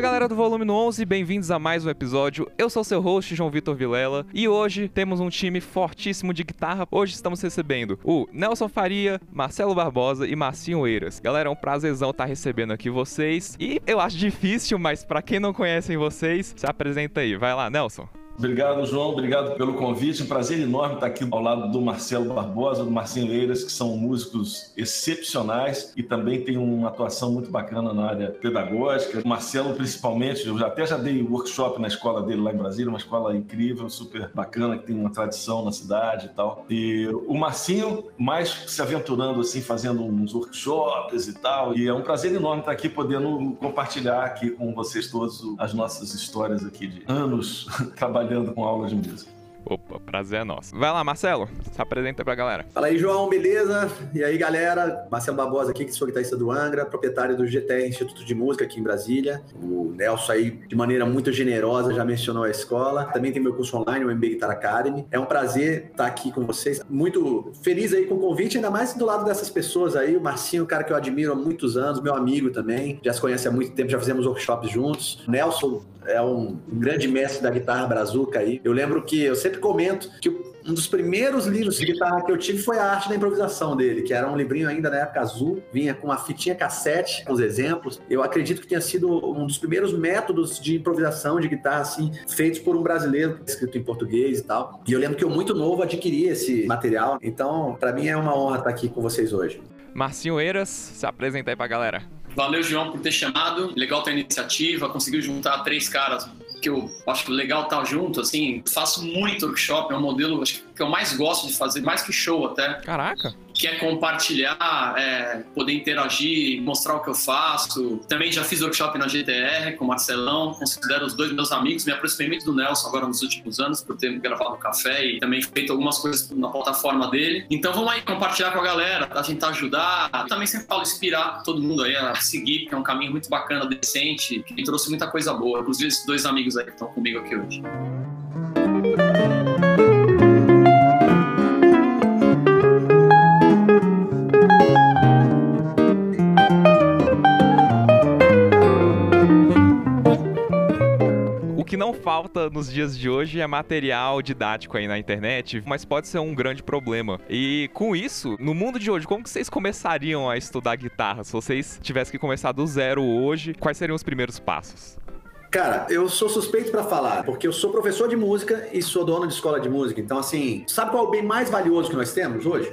Fala galera do Volume 11, bem-vindos a mais um episódio. Eu sou seu host, João Vitor Vilela, e hoje temos um time fortíssimo de guitarra. Hoje estamos recebendo o Nelson Faria, Marcelo Barbosa e Marcinho Eiras. Galera, é um prazerzão estar recebendo aqui vocês. E eu acho difícil, mas para quem não conhece vocês, se apresenta aí. Vai lá, Nelson. Obrigado, João. Obrigado pelo convite. Um prazer enorme estar aqui ao lado do Marcelo Barbosa, do Marcinho Eiras, que são músicos excepcionais e também têm uma atuação muito bacana na área pedagógica. O Marcelo, principalmente, eu até já dei workshop na escola dele lá em Brasília, uma escola incrível, super bacana, que tem uma tradição na cidade e tal. E o Marcinho, mais se aventurando assim, fazendo uns workshops e tal. E é um prazer enorme estar aqui podendo compartilhar aqui com vocês todos as nossas histórias aqui de anos trabalhando trabalhando com aulas de música. Opa, prazer é nosso. Vai lá, Marcelo, se apresenta pra galera. Fala aí, João, beleza? E aí, galera? Marcelo Barbosa aqui, que sou guitarrista do Angra, proprietário do GTR Instituto de Música aqui em Brasília. O Nelson aí, de maneira muito generosa, já mencionou a escola. Também tem meu curso online, o MB Guitar Academy. É um prazer estar aqui com vocês. Muito feliz aí com o convite, ainda mais do lado dessas pessoas aí. O Marcinho, um cara que eu admiro há muitos anos, meu amigo também. Já se conhece há muito tempo, já fizemos workshops juntos. O Nelson é um grande mestre da guitarra brazuca aí. Eu lembro que eu sempre comento que um dos primeiros livros de guitarra que eu tive foi a arte da improvisação dele, que era um livrinho ainda na época azul, vinha com uma fitinha cassete com os exemplos. Eu acredito que tenha sido um dos primeiros métodos de improvisação de guitarra assim, feitos por um brasileiro, escrito em português e tal. E eu lembro que eu muito novo adquiri esse material. Então, para mim é uma honra estar aqui com vocês hoje. Marcinho Eiras, se apresenta aí pra galera. Valeu, João, por ter chamado. Legal ter a iniciativa. Conseguiu juntar três caras que eu acho legal estar junto, assim. Faço muito workshop, é um modelo que eu mais gosto de fazer, mais que show até. Caraca! Que é compartilhar, é, poder interagir, mostrar o que eu faço. Também já fiz workshop na GTR com o Marcelão, considero os dois meus amigos, me aproximei muito do Nelson agora nos últimos anos, por ter gravado café e também feito algumas coisas na plataforma dele. Então vamos aí compartilhar com a galera, a tentar ajudar. Eu também sempre falo inspirar todo mundo aí a seguir, porque é um caminho muito bacana, decente, que me trouxe muita coisa boa. Inclusive esses dois amigos aí que estão comigo aqui hoje. Falta nos dias de hoje é material didático aí na internet, mas pode ser um grande problema. E com isso, no mundo de hoje, como que vocês começariam a estudar guitarra? Se vocês tivessem que começar do zero hoje, quais seriam os primeiros passos? Cara, eu sou suspeito para falar, porque eu sou professor de música e sou dono de escola de música. Então, assim, sabe qual é o bem mais valioso que nós temos hoje?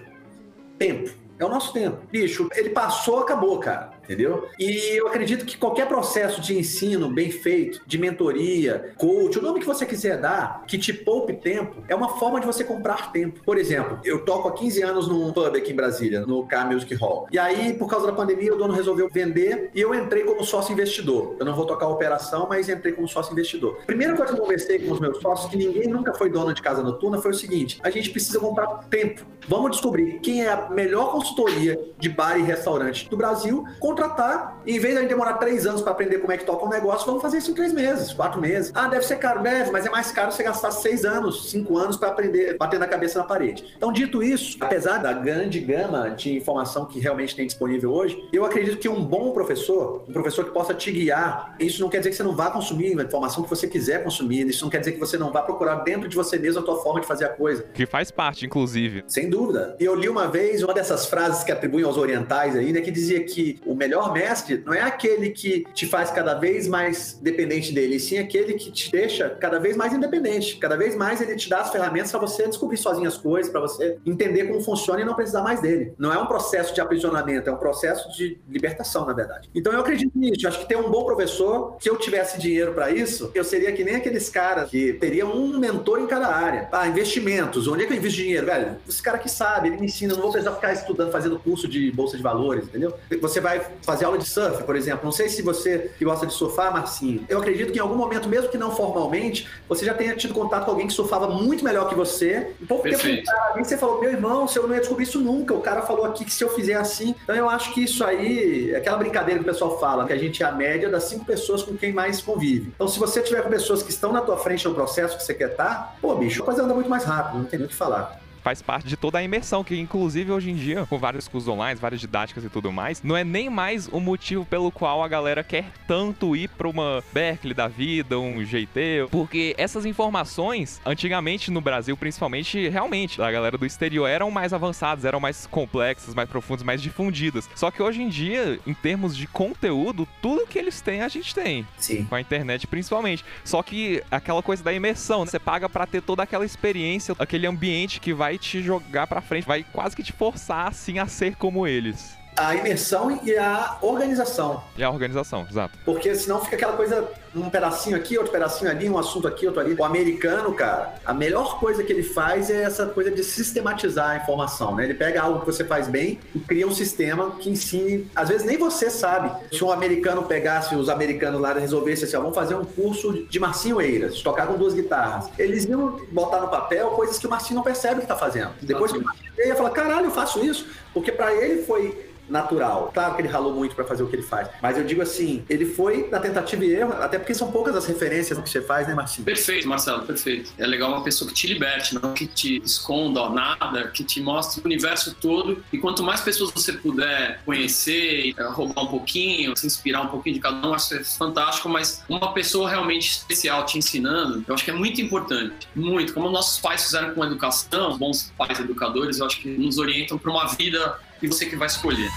Tempo. É o nosso tempo. Bicho, ele passou, acabou, cara entendeu? E eu acredito que qualquer processo de ensino bem feito, de mentoria, coach, o nome que você quiser dar, que te poupe tempo, é uma forma de você comprar tempo. Por exemplo, eu toco há 15 anos num pub aqui em Brasília, no K Music Hall. E aí, por causa da pandemia, o dono resolveu vender e eu entrei como sócio investidor. Eu não vou tocar a operação, mas entrei como sócio investidor. Primeira coisa que eu conversei com os meus sócios, que ninguém nunca foi dono de casa noturna, foi o seguinte: a gente precisa comprar tempo. Vamos descobrir quem é a melhor consultoria de bar e restaurante do Brasil contratar. E em vez de a gente demorar três anos para aprender como é que toca um negócio, vamos fazer isso em três meses, quatro meses. Ah, deve ser caro, deve, mas é mais caro você gastar seis anos, cinco anos para aprender, batendo a cabeça na parede. Então, dito isso, apesar da grande gama de informação que realmente tem disponível hoje, eu acredito que um bom professor, um professor que possa te guiar, isso não quer dizer que você não vá consumir a informação que você quiser consumir, isso não quer dizer que você não vá procurar dentro de você mesmo a tua forma de fazer a coisa. Que faz parte, inclusive. Sem dúvida. E eu li uma vez uma dessas frases que atribuem aos orientais aí, né, que dizia que o melhor mestre não é aquele que te faz cada vez mais dependente dele, e sim aquele que te deixa cada vez mais independente. Cada vez mais ele te dá as ferramentas para você descobrir sozinho as coisas, para você entender como funciona e não precisar mais dele. Não é um processo de aprisionamento, é um processo de libertação, na verdade. Então eu acredito nisso. Eu acho que ter um bom professor, se eu tivesse dinheiro para isso, eu seria que nem aqueles caras que teriam um mentor em cada área. Ah, investimentos. Onde é que eu invisto dinheiro, velho? Esse cara que sabe, ele me ensina. Eu não vou precisar ficar estudando, fazendo curso de bolsa de valores, entendeu? Você vai fazer aula de surf, por exemplo. Não sei se você que gosta de surfar, Marcinho. Eu acredito que em algum momento, mesmo que não formalmente, você já tenha tido contato com alguém que surfava muito melhor que você. Um pouco Perfeito. tempo você falou, meu irmão, se eu não ia descobrir isso nunca. O cara falou aqui que se eu fizer assim. Então eu acho que isso aí, é aquela brincadeira que o pessoal fala, que a gente é a média das cinco pessoas com quem mais convive. Então, se você tiver com pessoas que estão na tua frente no processo que você quer estar, tá, pô, bicho, a coisa anda muito mais rápido, não tem nem o que falar faz parte de toda a imersão, que inclusive hoje em dia, com vários cursos online, várias didáticas e tudo mais, não é nem mais o motivo pelo qual a galera quer tanto ir pra uma Berkeley da vida, um GT, porque essas informações, antigamente no Brasil, principalmente, realmente, a galera do exterior eram mais avançadas, eram mais complexas, mais profundas, mais difundidas. Só que hoje em dia, em termos de conteúdo, tudo que eles têm, a gente tem. Sim. Com a internet, principalmente. Só que aquela coisa da imersão, né? você paga pra ter toda aquela experiência, aquele ambiente que vai te jogar pra frente, vai quase que te forçar, assim, a ser como eles. A imersão e a organização. E a organização, exato. Porque senão fica aquela coisa, um pedacinho aqui, outro pedacinho ali, um assunto aqui, outro ali. O americano, cara, a melhor coisa que ele faz é essa coisa de sistematizar a informação, né? Ele pega algo que você faz bem e cria um sistema que ensine. Às vezes nem você sabe. Se um americano pegasse, os americanos lá resolvessem assim, ó, vamos fazer um curso de Marcinho Eiras, tocar com duas guitarras. Eles iam botar no papel coisas que o Marcinho não percebe que tá fazendo. Depois que o Marcinho ia falar, caralho, eu faço isso. Porque para ele foi natural. Claro que ele ralou muito para fazer o que ele faz, mas eu digo assim, ele foi na tentativa e erro, até porque são poucas as referências que você faz, né, Marcinho? Perfeito, Marcelo, perfeito. É legal uma pessoa que te liberte, não que te esconda nada, que te mostre o universo todo. E quanto mais pessoas você puder conhecer, eh, roubar um pouquinho, se inspirar um pouquinho de cada um, acho que é fantástico. Mas uma pessoa realmente especial te ensinando, eu acho que é muito importante. Muito. Como nossos pais fizeram com a educação, bons pais educadores, eu acho que nos orientam para uma vida e você que vai escolher.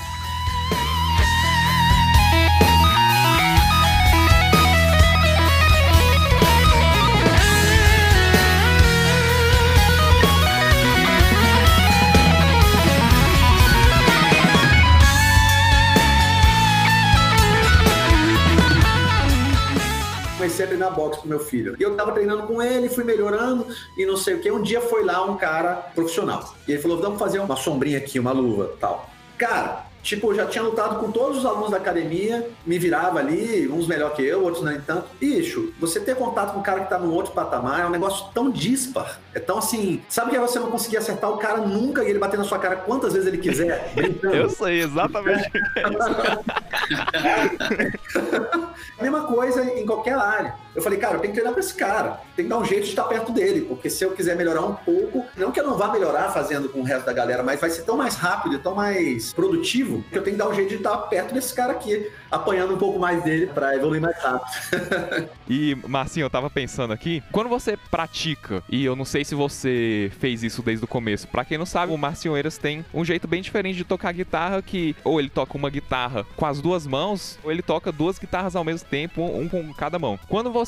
Comecei a treinar boxe pro meu filho. E eu tava treinando com ele, fui melhorando e não sei o que. Um dia foi lá um cara profissional. E ele falou: vamos fazer uma sombrinha aqui, uma luva tal. Cara, Tipo, eu já tinha lutado com todos os alunos da academia, me virava ali, uns melhor que eu, outros nem tanto. Bicho, você ter contato com um cara que tá num outro patamar é um negócio tão dispar. É tão assim, sabe que você não conseguir acertar o cara nunca e ele bater na sua cara quantas vezes ele quiser, brincando. Eu sei exatamente o que é isso. Mesma coisa em qualquer área. Eu falei, cara, eu tenho que treinar pra esse cara. Tem que dar um jeito de estar perto dele, porque se eu quiser melhorar um pouco, não que eu não vá melhorar fazendo com o resto da galera, mas vai ser tão mais rápido e tão mais produtivo que eu tenho que dar um jeito de estar perto desse cara aqui, apanhando um pouco mais dele para evoluir mais rápido. e, Marcinho, eu tava pensando aqui, quando você pratica, e eu não sei se você fez isso desde o começo, para quem não sabe, o Marcinho Eiras tem um jeito bem diferente de tocar guitarra, que ou ele toca uma guitarra com as duas mãos, ou ele toca duas guitarras ao mesmo tempo, um com cada mão. Quando você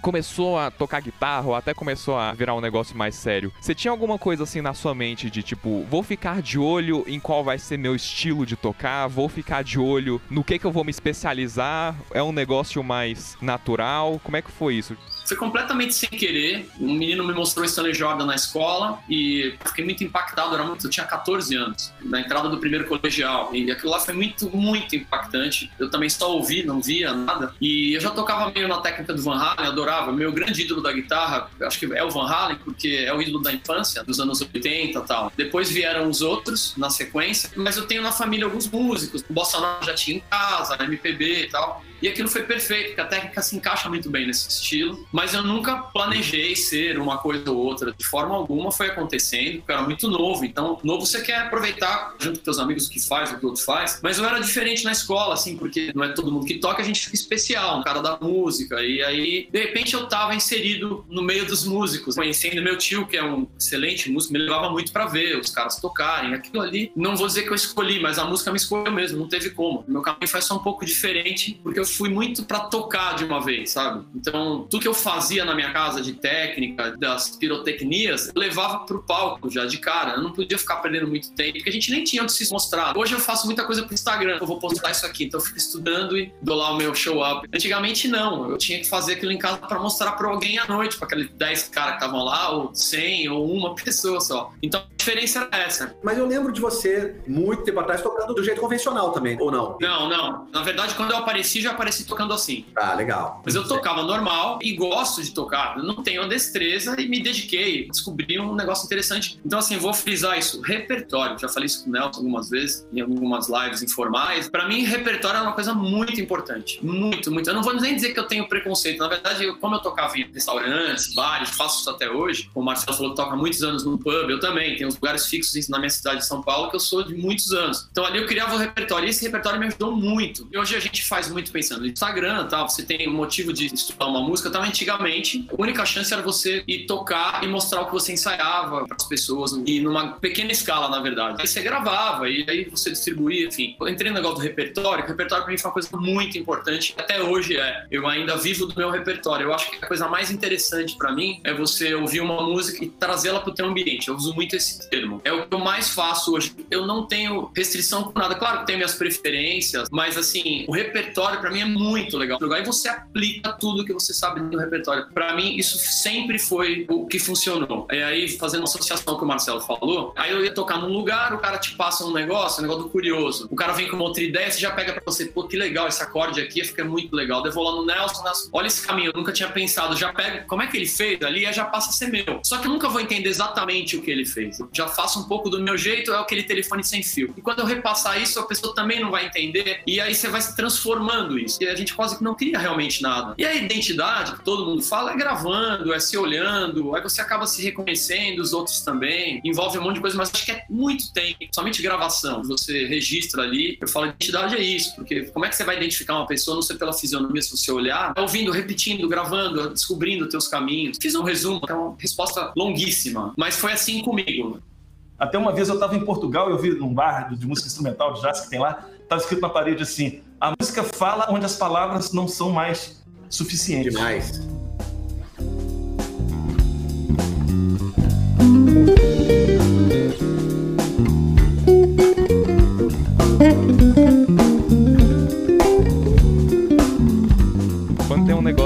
começou a tocar guitarra, ou até começou a virar um negócio mais sério, você tinha alguma coisa assim na sua mente de tipo, vou ficar de olho em qual vai ser meu estilo de tocar, vou ficar de olho no que que eu vou me especializar? É um negócio mais natural? Como é que foi isso? Foi completamente sem querer. Um menino me mostrou Stanley Jordan na escola e fiquei muito impactado. Era muito, eu tinha 14 anos, na entrada do primeiro colegial. E aquilo lá foi muito, muito impactante. Eu também só ouvi, não via nada. E eu já tocava meio na técnica do Van Halen, adorava. Meu grande ídolo da guitarra, acho que é o Van Halen, porque é o ídolo da infância, dos anos 80 e tal. Depois vieram os outros na sequência, mas eu tenho na família alguns músicos. O Bossa Nova já tinha em casa, MPB e tal. E aquilo foi perfeito, porque a técnica se encaixa muito bem nesse estilo. Mas eu nunca planejei ser uma coisa ou outra. De forma alguma foi acontecendo, porque eu era muito novo. Então, novo você quer aproveitar junto com teus amigos o que faz, o que outro faz. Mas eu era diferente na escola, assim, porque não é todo mundo que toca, a gente fica especial, um cara da música. E aí, de repente, eu tava inserido no meio dos músicos, conhecendo meu tio, que é um excelente músico, me levava muito para ver os caras tocarem. Aquilo ali, não vou dizer que eu escolhi, mas a música me escolheu mesmo, não teve como. Meu caminho foi só um pouco diferente, porque eu fui muito para tocar de uma vez, sabe? Então, tudo que eu fazia na minha casa de técnica, das pirotecnias, eu levava pro palco já de cara. Eu não podia ficar perdendo muito tempo, porque a gente nem tinha onde se mostrar. Hoje eu faço muita coisa pro Instagram. Eu vou postar isso aqui, então eu fico estudando e dou lá o meu show up. Antigamente não, eu tinha que fazer aquilo em casa para mostrar para alguém à noite, para aqueles 10 caras que estavam lá, ou 100, ou uma pessoa só. Então a diferença era essa. Mas eu lembro de você, muito tempo atrás, tocando do jeito convencional também, ou não? Não, não. Na verdade, quando eu apareci, já apareci tocando assim. Ah, legal. Mas eu tocava normal, igual gosto de tocar, eu não tenho a destreza e me dediquei, descobri um negócio interessante. Então, assim, vou frisar isso. Repertório, já falei isso com o Nelson algumas vezes, em algumas lives informais. Para mim, repertório é uma coisa muito importante. Muito, muito. Eu não vou nem dizer que eu tenho preconceito. Na verdade, eu, como eu tocava em restaurantes, bares, faço isso até hoje. O Marcelo falou que toca muitos anos no pub, eu também. Tenho uns lugares fixos na minha cidade de São Paulo que eu sou de muitos anos. Então, ali eu criava o repertório e esse repertório me ajudou muito. E hoje a gente faz muito no Instagram, tal. Você tem motivo de estudar uma música, então antigamente a única chance era você ir tocar e mostrar o que você ensaiava para as pessoas e numa pequena escala, na verdade. Aí você gravava e aí você distribuía, enfim. Eu entrei no negócio do repertório, o repertório para mim foi uma coisa muito importante. Até hoje é. Eu ainda vivo do meu repertório. Eu acho que a coisa mais interessante para mim é você ouvir uma música e trazê-la para o teu ambiente. Eu uso muito esse termo. É o que eu mais faço hoje. Eu não tenho restrição com nada. Claro que tenho minhas preferências, mas assim, o repertório para mim é muito legal. E você aplica tudo que você sabe do repertório. Para mim, isso sempre foi o que funcionou. E aí, fazendo uma associação que o Marcelo falou, aí eu ia tocar num lugar, o cara te passa um negócio, um negócio do curioso. O cara vem com uma outra ideia, você já pega pra você, pô, que legal, esse acorde aqui fica muito legal. Devo lá no Nelson, Nelson, olha esse caminho, eu nunca tinha pensado, já pega, como é que ele fez ali, já passa a ser meu. Só que eu nunca vou entender exatamente o que ele fez. Eu já faço um pouco do meu jeito, é aquele telefone sem fio. E quando eu repassar isso, a pessoa também não vai entender, e aí você vai se transformando isso. E a gente quase que não cria realmente nada. E a identidade, que todo mundo fala, é gravando, é se olhando, aí você acaba se reconhecendo, os outros também. Envolve um monte de coisa, mas acho que é muito tempo. Somente gravação, você registra ali. Eu falo, identidade é isso, porque como é que você vai identificar uma pessoa, não sei pela fisionomia, se você olhar, tá ouvindo, repetindo, gravando, descobrindo teus caminhos. Fiz um resumo, é uma resposta longuíssima, mas foi assim comigo. Até uma vez eu estava em Portugal, eu vi num bar de música instrumental de jazz que tem lá, estava escrito na parede assim: a música fala onde as palavras não são mais suficientes. Demais.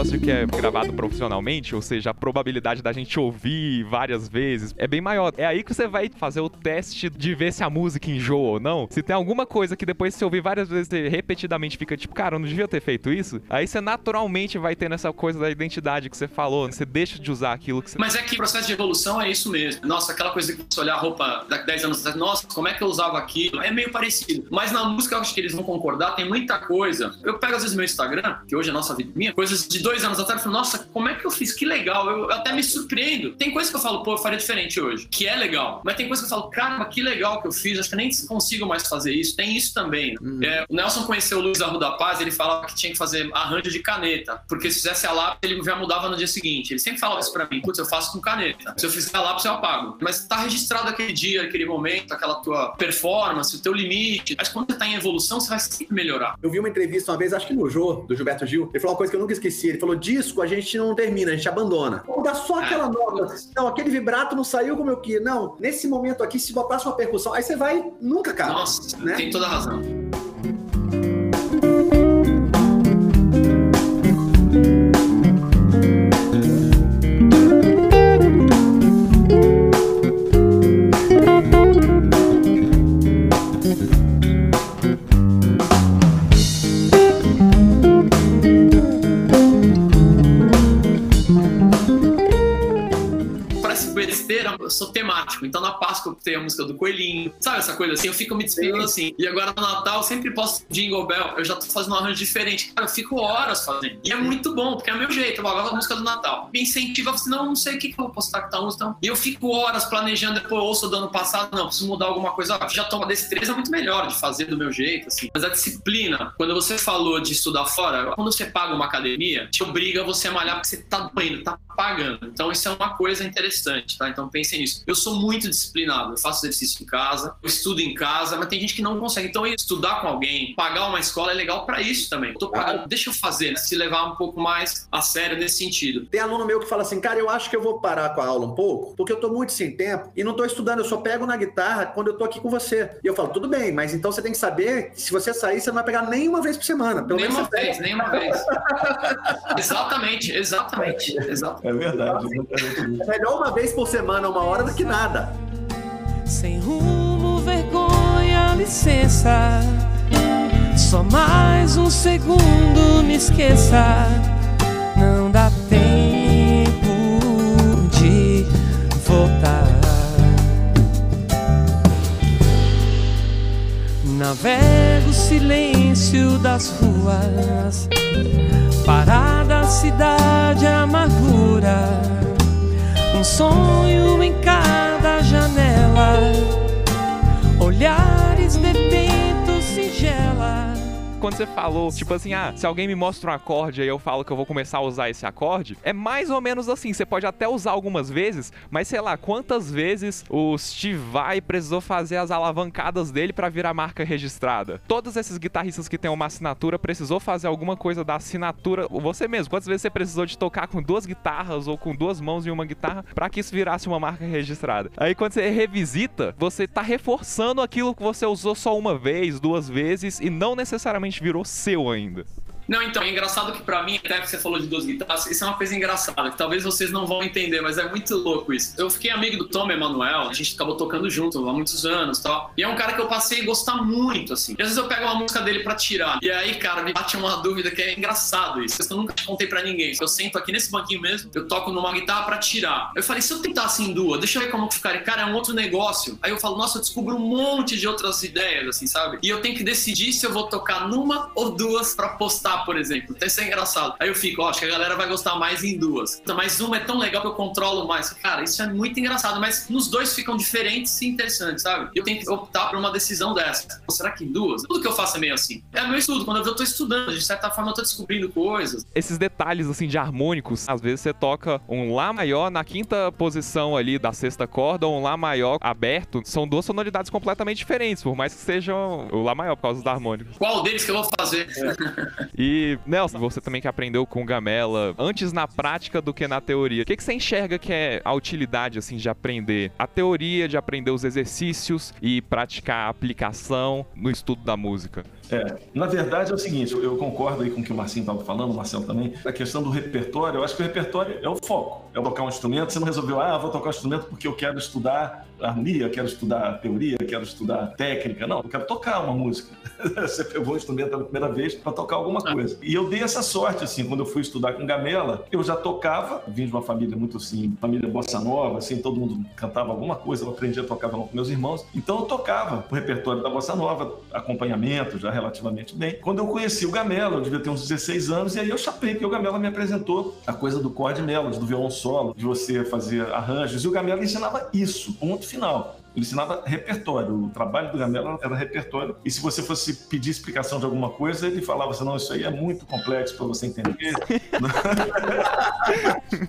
Negócio que é gravado profissionalmente, ou seja, a probabilidade da gente ouvir várias vezes é bem maior. É aí que você vai fazer o teste de ver se a música enjoa ou não. Se tem alguma coisa que depois você ouvir várias vezes repetidamente fica tipo, cara, eu não devia ter feito isso, aí você naturalmente vai ter nessa coisa da identidade que você falou, você deixa de usar aquilo que você. Mas é que o processo de evolução é isso mesmo. Nossa, aquela coisa que você olhar a roupa daqui 10 anos atrás, nossa, como é que eu usava aquilo? É meio parecido. Mas na música eu acho que eles vão concordar, tem muita coisa. Eu pego às vezes meu Instagram, que hoje é nossa vida minha, coisas de dois anos atrás, eu falo, nossa, como é que eu fiz? Que legal. Eu, eu, até me surpreendo. Tem coisa que eu falo, pô, eu faria diferente hoje, que é legal. Mas tem coisa que eu falo, caramba, que legal que eu fiz. Acho que nem consigo mais fazer isso. Tem isso também. Uhum. É, o Nelson conheceu o Luiz Arruda Paz, ele falava que tinha que fazer arranjo de caneta, porque se fizesse a lápis, ele já mudava no dia seguinte. Ele sempre falava isso pra mim, putz, eu faço com caneta. Se eu fizer a lápis, eu apago. Mas tá registrado aquele dia, aquele momento, aquela tua performance, o teu limite. Mas quando você tá em evolução, você vai sempre melhorar. Eu vi uma entrevista uma vez, acho que no Jô, do Gilberto Gil, ele falou uma coisa que eu nunca esqueci. Ele falou: disco a gente não termina, a gente abandona. Vamos dar só aquela é. nota. Não, aquele vibrato não saiu como eu queria. Não, nesse momento aqui, se botasse uma percussão, aí você vai nunca, cara. Nossa, né? tem toda a razão. Eu sou temático. Então na Páscoa eu tenho a música do Coelhinho, sabe essa coisa assim? Eu fico me despedindo assim. E agora no Natal eu sempre posto Jingle Bell, eu já tô fazendo um arranjo diferente. Cara, eu fico horas fazendo. E é muito bom, porque é o meu jeito. Eu gosto da música do Natal. Me incentiva, assim, não, não sei o que, que eu vou postar que tá música. E eu fico horas planejando, depois eu ouço do ano passado, não, preciso mudar alguma coisa. Já tô uma destreza muito melhor de fazer do meu jeito, assim. Mas a disciplina, quando você falou de estudar fora, quando você paga uma academia, te obriga você a malhar porque você tá doendo, tá pagando. Então isso é uma coisa interessante, tá? Então pensem nisso. Eu sou muito disciplinado, eu faço exercício em casa, eu estudo em casa, mas tem gente que não consegue. Então estudar com alguém, pagar uma escola é legal para isso também. Eu tô pagando, deixa eu fazer, né? se levar um pouco mais a sério nesse sentido. Tem aluno meu que fala assim, cara, eu acho que eu vou parar com a aula um pouco, porque eu tô muito sem tempo e não tô estudando, eu só pego na guitarra quando eu tô aqui com você. E eu falo, tudo bem, mas então você tem que saber que se você sair, você não vai pegar nem uma vez por semana. Pelo nenhuma vez, nenhuma vez. exatamente, exatamente, exatamente. É verdade. É melhor uma uma vez por semana, uma hora, do que nada. Sem rumo, vergonha, licença. Só mais um segundo, me esqueça. Não dá tempo de voltar. Navego o silêncio das ruas, parada cidade amargura um sonho em cada janela, olhares de vento singela. Quando você falou, tipo assim, ah, se alguém me mostra um acorde aí eu falo que eu vou começar a usar esse acorde, é mais ou menos assim. Você pode até usar algumas vezes, mas sei lá, quantas vezes o Steve Vai precisou fazer as alavancadas dele pra virar marca registrada? Todos esses guitarristas que têm uma assinatura precisou fazer alguma coisa da assinatura. Você mesmo, quantas vezes você precisou de tocar com duas guitarras ou com duas mãos em uma guitarra pra que isso virasse uma marca registrada? Aí quando você revisita, você tá reforçando aquilo que você usou só uma vez, duas vezes e não necessariamente virou seu ainda. Não, então, é engraçado que pra mim, até que você falou de duas guitarras, isso é uma coisa engraçada, que talvez vocês não vão entender, mas é muito louco isso. Eu fiquei amigo do Tom Emanuel, a gente acabou tocando junto há muitos anos e tal. E é um cara que eu passei a gostar muito, assim. E às vezes eu pego uma música dele pra tirar. E aí, cara, me bate uma dúvida que é engraçado isso. Eu nunca contei pra ninguém. Eu sento aqui nesse banquinho mesmo, eu toco numa guitarra pra tirar. Eu falei, se eu tentasse em duas, deixa eu ver como ficaria. Cara, é um outro negócio. Aí eu falo, nossa, eu descubro um monte de outras ideias, assim, sabe? E eu tenho que decidir se eu vou tocar numa ou duas pra postar, por exemplo. Então isso é engraçado. Aí eu fico, ó, acho que a galera vai gostar mais em duas. Então, mas uma é tão legal que eu controlo mais. Cara, isso é muito engraçado, mas nos dois ficam diferentes e interessantes, sabe? Eu tenho que optar por uma decisão dessa. Ou será que em duas? Tudo que eu faço é meio assim. É meu estudo. Quando eu tô estudando, de certa forma eu tô descobrindo coisas. Esses detalhes, assim, de harmônicos, às vezes você toca um Lá maior na quinta posição ali da sexta corda ou um Lá maior aberto. São duas sonoridades completamente diferentes, por mais que sejam o Lá maior por causa dos harmônicos. Qual deles que eu vou fazer? E, Nelson, você também que aprendeu com Gamela, antes na prática do que na teoria, o que, que você enxerga que é a utilidade, assim, de aprender a teoria, de aprender os exercícios e praticar a aplicação no estudo da música? É, na verdade é o seguinte, eu concordo aí com o que o Marcinho estava falando, o Marcelo também, a questão do repertório, eu acho que o repertório é o foco, é tocar um instrumento, você não resolveu, ah, vou tocar um instrumento porque eu quero estudar harmonia, quero estudar teoria, quero estudar técnica, não, eu quero tocar uma música. você pegou um instrumento pela primeira vez para tocar alguma coisa. E eu dei essa sorte, assim, quando eu fui estudar com Gamela, eu já tocava, vim de uma família muito assim, família bossa nova, assim, todo mundo cantava alguma coisa, eu aprendi a tocar com meus irmãos, então eu tocava o repertório da bossa nova, acompanhamento, já relativamente bem. Quando eu conheci o Gamela, eu devia ter uns 16 anos, e aí eu chapei, porque o Gamela me apresentou a coisa do chord melody, do violão solo, de você fazer arranjos, e o Gamela ensinava isso, ponto final. Ele ensinava repertório. O trabalho do Gamela era repertório. E se você fosse pedir explicação de alguma coisa, ele falava assim: não, isso aí é muito complexo para você entender.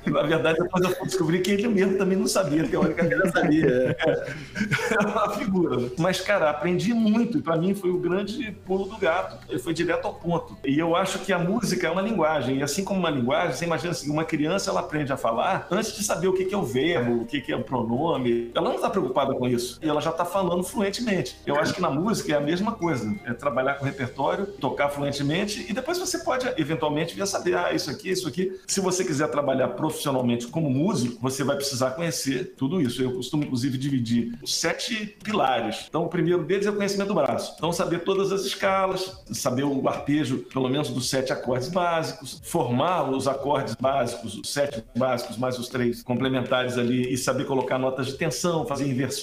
Na verdade, depois eu descobri que ele mesmo também não sabia, teoricamente não sabia. É uma figura. Mas, cara, aprendi muito. E para mim foi o grande pulo do gato. Ele foi direto ao ponto. E eu acho que a música é uma linguagem. E assim como uma linguagem, você imagina assim: uma criança ela aprende a falar antes de saber o que é o verbo, o que é o pronome. Ela não está preocupada com isso. E ela já está falando fluentemente. Eu acho que na música é a mesma coisa. É trabalhar com repertório, tocar fluentemente e depois você pode eventualmente vir a saber, ah, isso aqui, isso aqui. Se você quiser trabalhar profissionalmente como músico, você vai precisar conhecer tudo isso. Eu costumo, inclusive, dividir os sete pilares. Então, o primeiro deles é o conhecimento do braço. Então, saber todas as escalas, saber o arpejo, pelo menos dos sete acordes básicos, formar os acordes básicos, os sete básicos, mais os três complementares ali, e saber colocar notas de tensão, fazer inversões,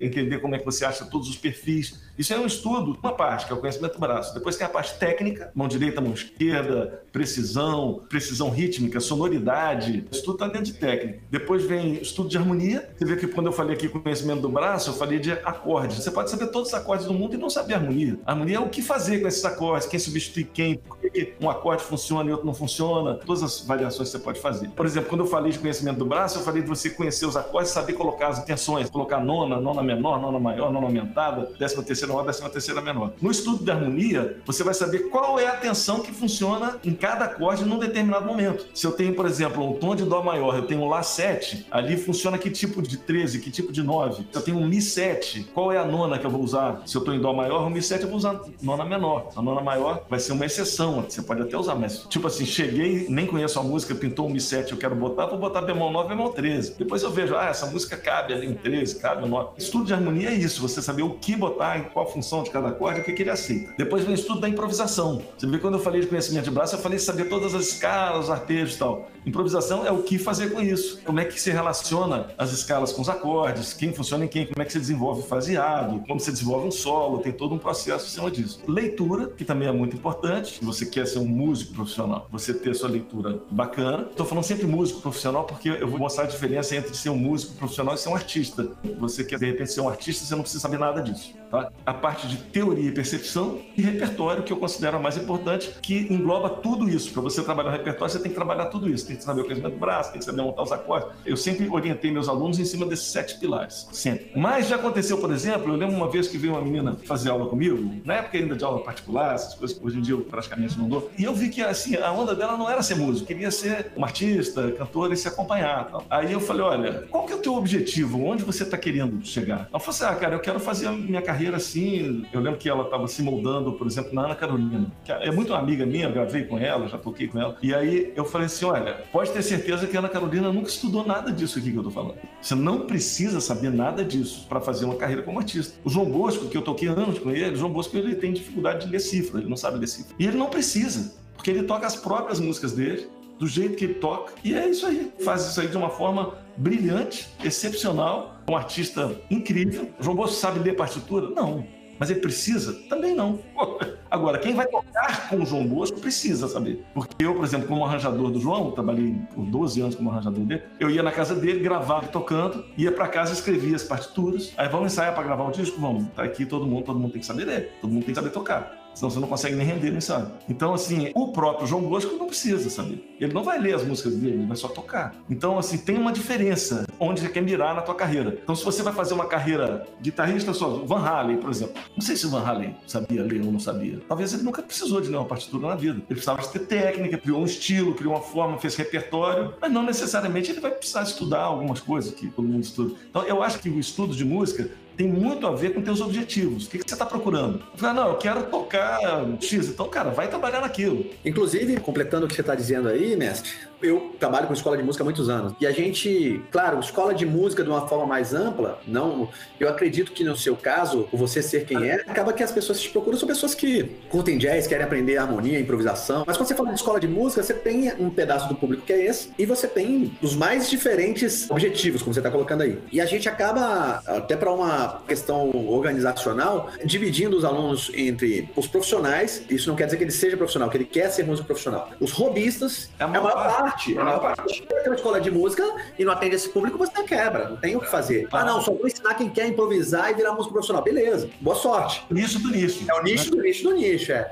entender como é que você acha todos os perfis. Isso é um estudo, uma parte, que é o conhecimento do braço. Depois tem a parte técnica, mão direita, mão esquerda, precisão, precisão rítmica, sonoridade. Isso tudo está dentro de técnica. Depois vem estudo de harmonia. Você vê que quando eu falei aqui conhecimento do braço, eu falei de acordes. Você pode saber todos os acordes do mundo e não saber harmonia. Harmonia é o que fazer com esses acordes, quem substitui quem, por que um acorde funciona e outro não funciona, todas as variações que você pode fazer. Por exemplo, quando eu falei de conhecimento do braço, eu falei de você conhecer os acordes, saber colocar as intenções, colocar nona, nona menor, nona maior, nona aumentada, décima terceira maior, décima terceira menor. No estudo de harmonia, você vai saber qual é a tensão que funciona em cada acorde num determinado momento. Se eu tenho, por exemplo, um tom de dó maior, eu tenho um lá 7, ali funciona que tipo de 13, que tipo de 9. Se eu tenho um mi 7, qual é a nona que eu vou usar? Se eu estou em dó maior, o mi 7 eu vou usar nona menor. A nona maior vai ser uma exceção você pode até usar, mas tipo assim, cheguei, nem conheço a música, pintou um Mi 7, eu quero botar, vou botar bemol 9, bemol 13. Depois eu vejo, ah, essa música cabe ali um 13, cabe um 9. Estudo de harmonia é isso, você saber o que botar, em qual função de cada acorde, o que, que ele aceita. Depois vem o estudo da improvisação. Você vê quando eu falei de conhecimento de braço, eu falei de saber todas as escalas, os arpejos e tal. Improvisação é o que fazer com isso. Como é que se relaciona as escalas com os acordes, quem funciona em quem, como é que se desenvolve o fraseado, como se desenvolve um solo, tem todo um processo em cima disso. Leitura, que também é muito importante. Se você quer ser um músico profissional, você ter sua leitura bacana. Estou falando sempre músico profissional porque eu vou mostrar a diferença entre ser um músico profissional e ser um artista. Você quer de repente ser um artista, você não precisa saber nada disso. Tá? A parte de teoria e percepção e repertório, que eu considero a mais importante, que engloba tudo isso. Para você trabalhar o repertório, você tem que trabalhar tudo isso. Tem que saber o crescimento do braço, tem que saber montar os acordes. Eu sempre orientei meus alunos em cima desses sete pilares. Sempre. Mas já aconteceu, por exemplo, eu lembro uma vez que veio uma menina fazer aula comigo, na época ainda de aula particular, essas coisas que hoje em dia eu praticamente não dou, e eu vi que assim, a onda dela não era ser músico, queria ser uma artista, cantora e se acompanhar. Tal. Aí eu falei: olha, qual que é o teu objetivo? Onde você está querendo chegar? Ela falou assim: ah, cara, eu quero fazer a minha carreira assim. Eu lembro que ela estava se moldando, por exemplo, na Ana Carolina, que é muito amiga minha, eu gravei com ela, já toquei com ela. E aí eu falei assim: olha, pode ter certeza que a Ana Carolina nunca estudou nada disso aqui que eu tô falando. Você não precisa saber nada disso para fazer uma carreira como artista. O João Bosco, que eu toquei anos com ele, o João Bosco ele tem dificuldade de ler cifra, ele não sabe ler cifra. E ele não precisa, porque ele toca as próprias músicas dele, do jeito que ele toca, e é isso aí. Faz isso aí de uma forma brilhante, excepcional, um artista incrível. O João Bosco sabe ler partitura? Não. Mas ele precisa? Também não. Agora, quem vai tocar com o João Bosco precisa saber. Porque eu, por exemplo, como arranjador do João, trabalhei por 12 anos como arranjador dele, eu ia na casa dele, gravava tocando, ia para casa, escrevia as partituras. Aí vamos ensaiar para gravar o disco? Vamos. Tá aqui todo mundo, todo mundo tem que saber ler, todo mundo tem que saber tocar senão você não consegue nem render no ensaio. Então, assim, o próprio João Bosco não precisa saber. Ele não vai ler as músicas dele, ele vai só tocar. Então, assim, tem uma diferença onde você quer mirar na tua carreira. Então, se você vai fazer uma carreira guitarrista só, Van Halen, por exemplo. Não sei se o Van Halen sabia ler ou não sabia. Talvez ele nunca precisou de ler uma partitura na vida. Ele precisava ter técnica, criou um estilo, criou uma forma, fez repertório, mas não necessariamente ele vai precisar estudar algumas coisas que todo mundo estuda. Então, eu acho que o estudo de música tem muito a ver com teus objetivos. O que, que você está procurando? Eu não, eu quero tocar X. Então, cara, vai trabalhar naquilo. Inclusive, completando o que você está dizendo aí, mestre, eu trabalho com escola de música há muitos anos. E a gente, claro, escola de música de uma forma mais ampla, não. Eu acredito que no seu caso, você ser quem é, acaba que as pessoas que te procuram são pessoas que curtem jazz, querem aprender harmonia, improvisação. Mas quando você fala de escola de música, você tem um pedaço do público que é esse, e você tem os mais diferentes objetivos, como você está colocando aí. E a gente acaba, até para uma questão organizacional, dividindo os alunos entre os profissionais, isso não quer dizer que ele seja profissional, que ele quer ser músico profissional. Os robistas é a maior, parte. É a maior parte. Você tem uma escola de música e não atende esse público, você quebra, não tem o que fazer. Ah, não, só vou ensinar quem quer improvisar e virar músico profissional. Beleza, boa sorte. Nicho do nicho. É o nicho do nicho do nicho, é.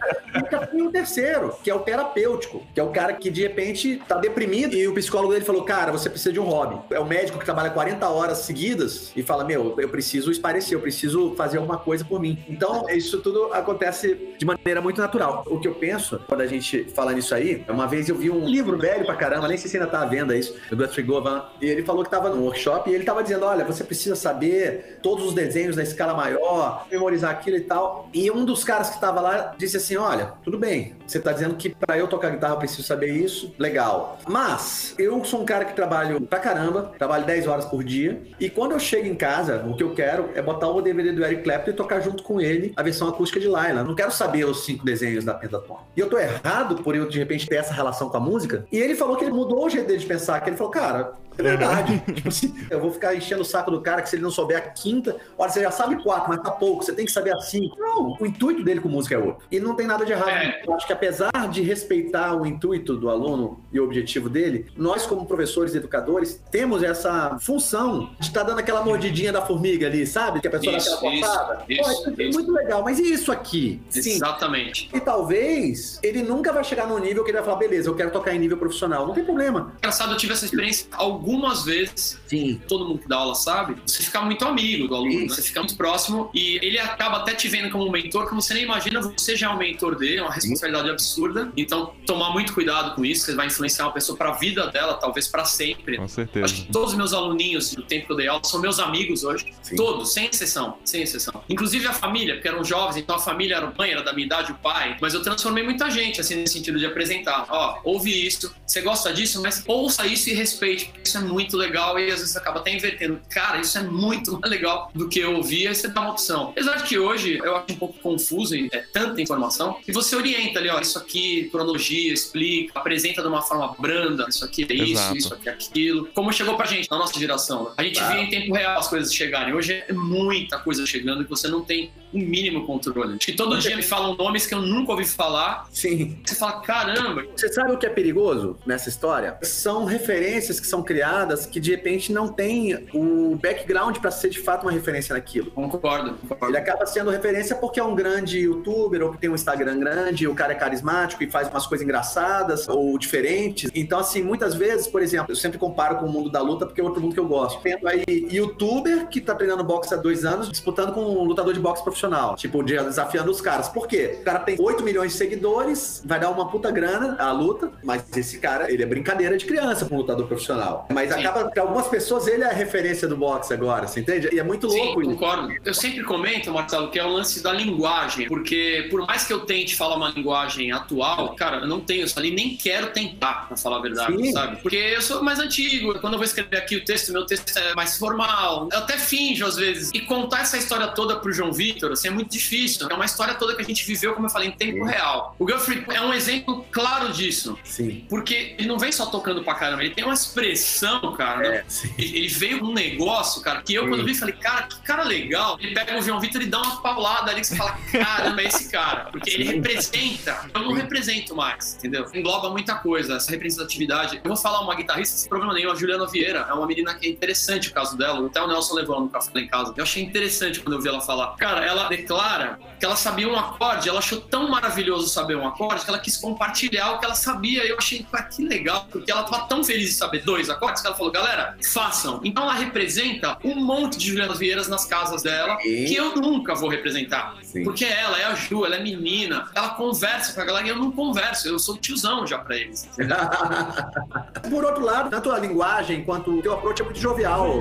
E o terceiro, que é o terapêutico, que é o cara que de repente tá deprimido e o psicólogo dele falou: Cara, você precisa de um hobby. É o médico que trabalha 40 horas seguidas e fala: Meu, eu preciso esparecer, eu preciso fazer alguma coisa por mim. Então, isso tudo acontece de maneira muito natural. O que eu penso quando a gente fala nisso aí, uma vez eu vi um livro velho pra caramba, nem sei se ainda tá à venda isso, do Guthrie Govan, e ele falou que tava no workshop e ele tava dizendo: olha, você precisa saber todos os desenhos na escala maior, memorizar aquilo e tal. E um dos caras que tava lá disse assim: olha, tudo bem, você tá dizendo que para eu tocar guitarra eu preciso saber isso, legal. Mas eu sou um cara que trabalho pra caramba, trabalho 10 horas por dia, e quando eu chego em casa, o que eu quero é botar o DVD do Eric Clapton e tocar junto com ele a versão acústica de Laila. Não quero saber os cinco desenhos da Pentaton. E eu tô errado por eu, de repente, ter essa relação com a música. E ele falou que ele mudou o jeito dele de pensar, que ele falou, cara, é verdade. tipo assim, eu vou ficar enchendo o saco do cara que se ele não souber a quinta, olha, você já sabe quatro, mas tá pouco, você tem que saber a cinco. Não, o intuito dele com música é outro. E não tem nada de errado. É. Eu acho que apesar de respeitar o intuito do aluno e o objetivo dele, nós, como professores e educadores, temos essa função de estar dando aquela mordidinha da formiga ali, sabe? Que a pessoa Isso, dá aquela isso, cortada. isso, Pô, isso é isso. muito legal, mas e isso aqui? Sim. Exatamente. E talvez ele nunca vai chegar num nível que ele vai falar, beleza, eu quero tocar em nível profissional. Não tem problema. Engraçado, eu tive essa experiência há algumas vezes, Sim. todo mundo que dá aula sabe, você fica muito amigo do aluno, né? você fica muito próximo e ele acaba até te vendo como um mentor, como você nem imagina, você já é um mentor dele, é uma responsabilidade absurda. Então, tomar muito cuidado com isso, você vai influenciar uma pessoa para a vida dela, talvez para sempre. Com Acho certeza. que todos os meus aluninhos do tempo que eu dei aula são meus amigos hoje. Sim. Todos, sem exceção, sem exceção. Inclusive a família, porque eram jovens, então a família era mãe, era da minha idade, o pai. Mas eu transformei muita gente, assim, nesse sentido de apresentar. Ó, ouve isso, você gosta disso, mas ouça isso e respeite, porque isso é muito legal e às vezes acaba até invertendo. Cara, isso é muito mais legal do que eu ouvir, aí você dá uma opção. Apesar de que hoje eu acho um pouco confuso e é tanta informação, e você orienta ali, ó, isso aqui, cronologia, explica, apresenta de uma forma branda, isso aqui é isso, Exato. isso aqui é aquilo. Como chegou pra gente, na nossa geração. né? A gente Claro. via em tempo real as coisas chegarem. Hoje é muita coisa chegando que você não tem o mínimo controle. Acho que todo dia me falam nomes que eu nunca ouvi falar. Sim. Você fala, caramba, Você sabe o que é perigoso nessa história? São referências que são criadas que de repente não tem o background para ser de fato uma referência naquilo. concordo, concordo. Ele acaba sendo referência porque é um grande youtuber ou que tem um Instagram grande, o cara é carismático e faz umas coisas engraçadas ou diferentes. Então, assim, muitas vezes, por exemplo, eu sempre comparo com o mundo da luta porque é outro mundo que eu gosto. Tendo aí youtuber que tá treinando boxe há dois anos, disputando com um lutador de boxe profissional. Tipo, de- desafiando os caras. Por quê? O cara tem 8 milhões de seguidores, vai dar uma puta grana a luta, mas esse cara, ele é brincadeira de criança com um lutador profissional. Mas Sim. acaba que algumas pessoas, ele é a referência do boxe agora, você entende? E é muito Sim, louco isso. concordo. Eu sempre comento, Marcelo, que é o lance da linguagem, porque por mais que eu tente falar uma linguagem atual, cara, eu não tenho isso ali, nem quero tentar, pra falar a verdade, Sim. sabe? Porque eu sou mais antigo, quando eu vou escrever aqui o texto, meu texto é mais formal, eu até finjo às vezes. E contar essa história toda pro João Vitor, assim, é muito difícil. É uma história toda que a gente viveu, como eu falei, em tempo Sim. real. O Guthrie é um exemplo claro disso. Sim. Porque ele não vem só tocando pra caramba, ele tem uma expressão, cara. né? É, sim. Ele veio com um negócio, cara, que eu, Sim. quando vi, falei, cara, que cara legal. Ele pega o João Vitor e dá uma paulada ali que você fala, caramba, é esse cara. Porque ele representa. Eu não represento mais, entendeu? Engloba muita coisa, essa representatividade. Eu vou falar uma guitarrista sem problema nenhum, a Juliana Vieira. É uma menina que é interessante o caso dela. Até o Nelson levou ela no café lá em casa. Eu achei interessante quando eu vi ela falar. Cara, ela declara que ela sabia um acorde, ela achou tão maravilhoso saber um acorde que ela quis compartilhar o que ela sabia. E eu achei, cara, que legal, porque ela tava tão feliz de saber dois acordes que ela falou, galera, façam. Então ela representa um monte de Juliana Vieiras nas casas dela, Sim. que eu nunca vou representar. Sim. Porque ela, é a Ju, ela é menina, ela conversa com a galera e eu não converso, eu sou tiozão já pra eles. Por outro lado, tanto a linguagem quanto o teu approach é muito jovial.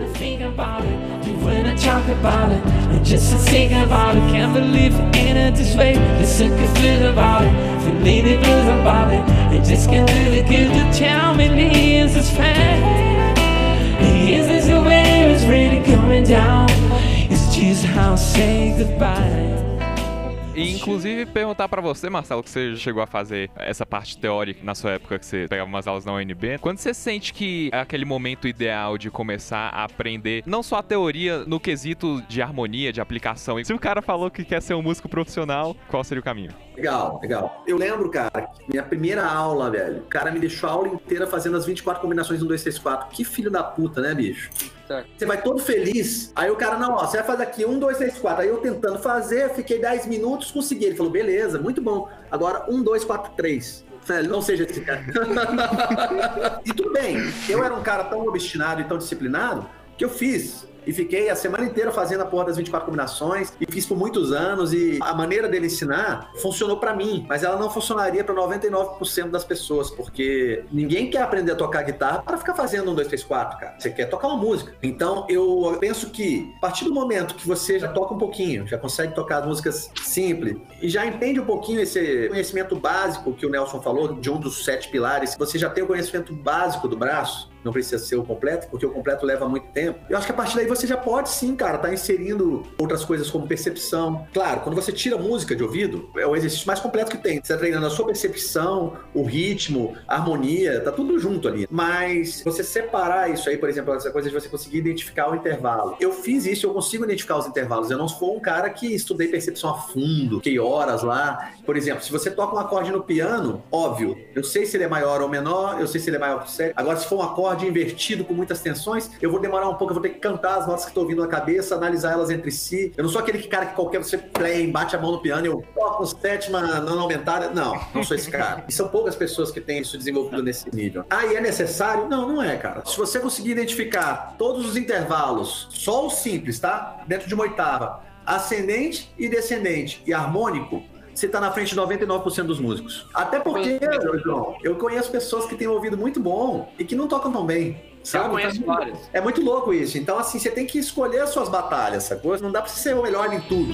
about it Can't believe it ain't it this way Listen, can feel about it Feel needed good about it I just can't really get to tell me Is this fair? Is this the way it's really coming down? It's just how I say goodbye E inclusive perguntar pra você, Marcelo, que você chegou a fazer essa parte teórica na sua época que você pegava umas aulas na UNB. Quando você sente que é aquele momento ideal de começar a aprender não só a teoria no quesito de harmonia, de aplicação. Se o cara falou que quer ser um músico profissional, qual seria o caminho? Legal, legal. Eu lembro, cara, que minha primeira aula, velho, o cara me deixou a aula inteira fazendo as 24 combinações 1, 2, 3, 4. Que filho da puta, né, bicho? Você vai todo feliz. Aí o cara, não, ó, você vai fazer aqui 1, 2, 3, 4. Aí eu tentando fazer, fiquei 10 minutos, consegui. Ele falou, beleza, muito bom. Agora 1, 2, 4, 3. Velho, não seja esse cara. e tudo bem, eu era um cara tão obstinado e tão disciplinado que eu fiz. E fiquei a semana inteira fazendo a porra das 24 combinações e fiz por muitos anos e a maneira dele ensinar funcionou pra mim, mas ela não funcionaria pra 99% das pessoas, porque ninguém quer aprender a tocar guitarra para ficar fazendo um, dois, três, quatro, cara. Você quer tocar uma música. Então eu penso que a partir do momento que você já toca um pouquinho, já consegue tocar músicas simples e já entende um pouquinho esse conhecimento básico que o Nelson falou, de um dos sete pilares, você já tem o conhecimento básico do braço, não precisa ser o completo, porque o completo leva muito tempo. Eu acho que a partir daí você já pode sim, cara, estar inserindo outras coisas como percepção. Claro, quando você tira música de ouvido, é o exercício mais completo que tem. Você está treinando a sua percepção, o ritmo, a harmonia, tá tudo junto ali. Mas você separar isso aí, por exemplo, essa coisa de você conseguir identificar o intervalo. Eu fiz isso, eu consigo identificar os intervalos. Eu não sou um cara que estudei percepção a fundo, fiquei horas lá. Por exemplo, se você toca um acorde no piano, óbvio, eu sei se ele é maior ou menor, eu sei se ele é maior que o sério. Agora, se for um acorde invertido com muitas tensões, eu vou demorar um pouco, eu vou ter que cantar as notas que estou ouvindo na cabeça, analisar elas entre si. Eu não sou aquele cara que qualquer você play, bate a mão no piano eu toco sétima não aumentada. Não, não sou esse cara. E são poucas pessoas que têm isso desenvolvido nesse nível. Ah, e é necessário? Não, não é, cara. Se você conseguir identificar todos os intervalos, só o simples, tá? Dentro de uma oitava, ascendente e descendente e harmônico, você tá na frente de 99% dos músicos. Até porque, João, eu conheço pessoas que têm um ouvido muito bom e que não tocam tão bem. Sabe? Eu conheço Então, vários. É muito louco isso. Então, assim, você tem que escolher as suas batalhas, sacou? Não dá pra você ser o melhor em tudo.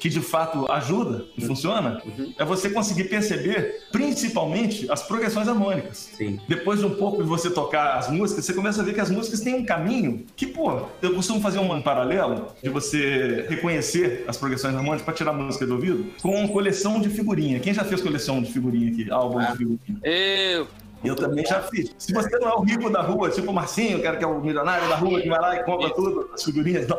Que de fato ajuda e funciona, é você conseguir perceber principalmente as progressões harmônicas. Sim. Depois de um pouco de você tocar as músicas, você começa a ver que as músicas têm um caminho que, pô, eu costumo fazer um paralelo de você reconhecer as progressões harmônicas para tirar a música do ouvido com coleção de figurinha. Quem já fez coleção de figurinha aqui? Álbum de figurinha. Eu. Eu também já fiz. Se você não é o rico da rua, tipo o Marcinho, o cara que é o milionário da rua, que vai lá e compra tudo, as figurinhas. Não,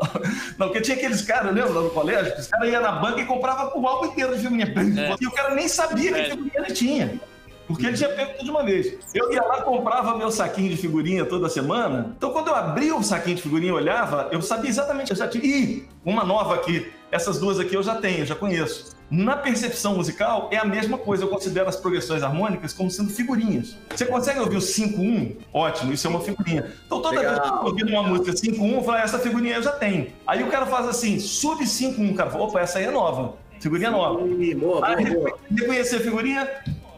não porque tinha aqueles caras, lembra, lá no colégio? que Os caras iam na banca e compravam o álbum inteiro de figurinha. E o cara nem sabia que É. figurinha ele tinha. Porque ele tinha pego tudo de uma vez. Eu ia lá, comprava meu saquinho de figurinha toda semana. Então, quando eu abria o saquinho de figurinha e olhava, eu sabia exatamente. Eu já tinha. Ih, uma nova aqui. Essas duas aqui eu já tenho, eu já conheço. Na percepção musical, é a mesma coisa. Eu considero as progressões harmônicas como sendo figurinhas. Você consegue ouvir o 5-1? Ótimo, isso é uma figurinha. Então, toda Legal. vez que eu ouvir uma música 5-1, eu falo, "Ah, essa figurinha eu já tenho. Aí o cara faz assim, sub 5-1, cara. Opa, essa aí é nova. Figurinha nova. Boa, Aí boa, boa. reconheci a figurinha,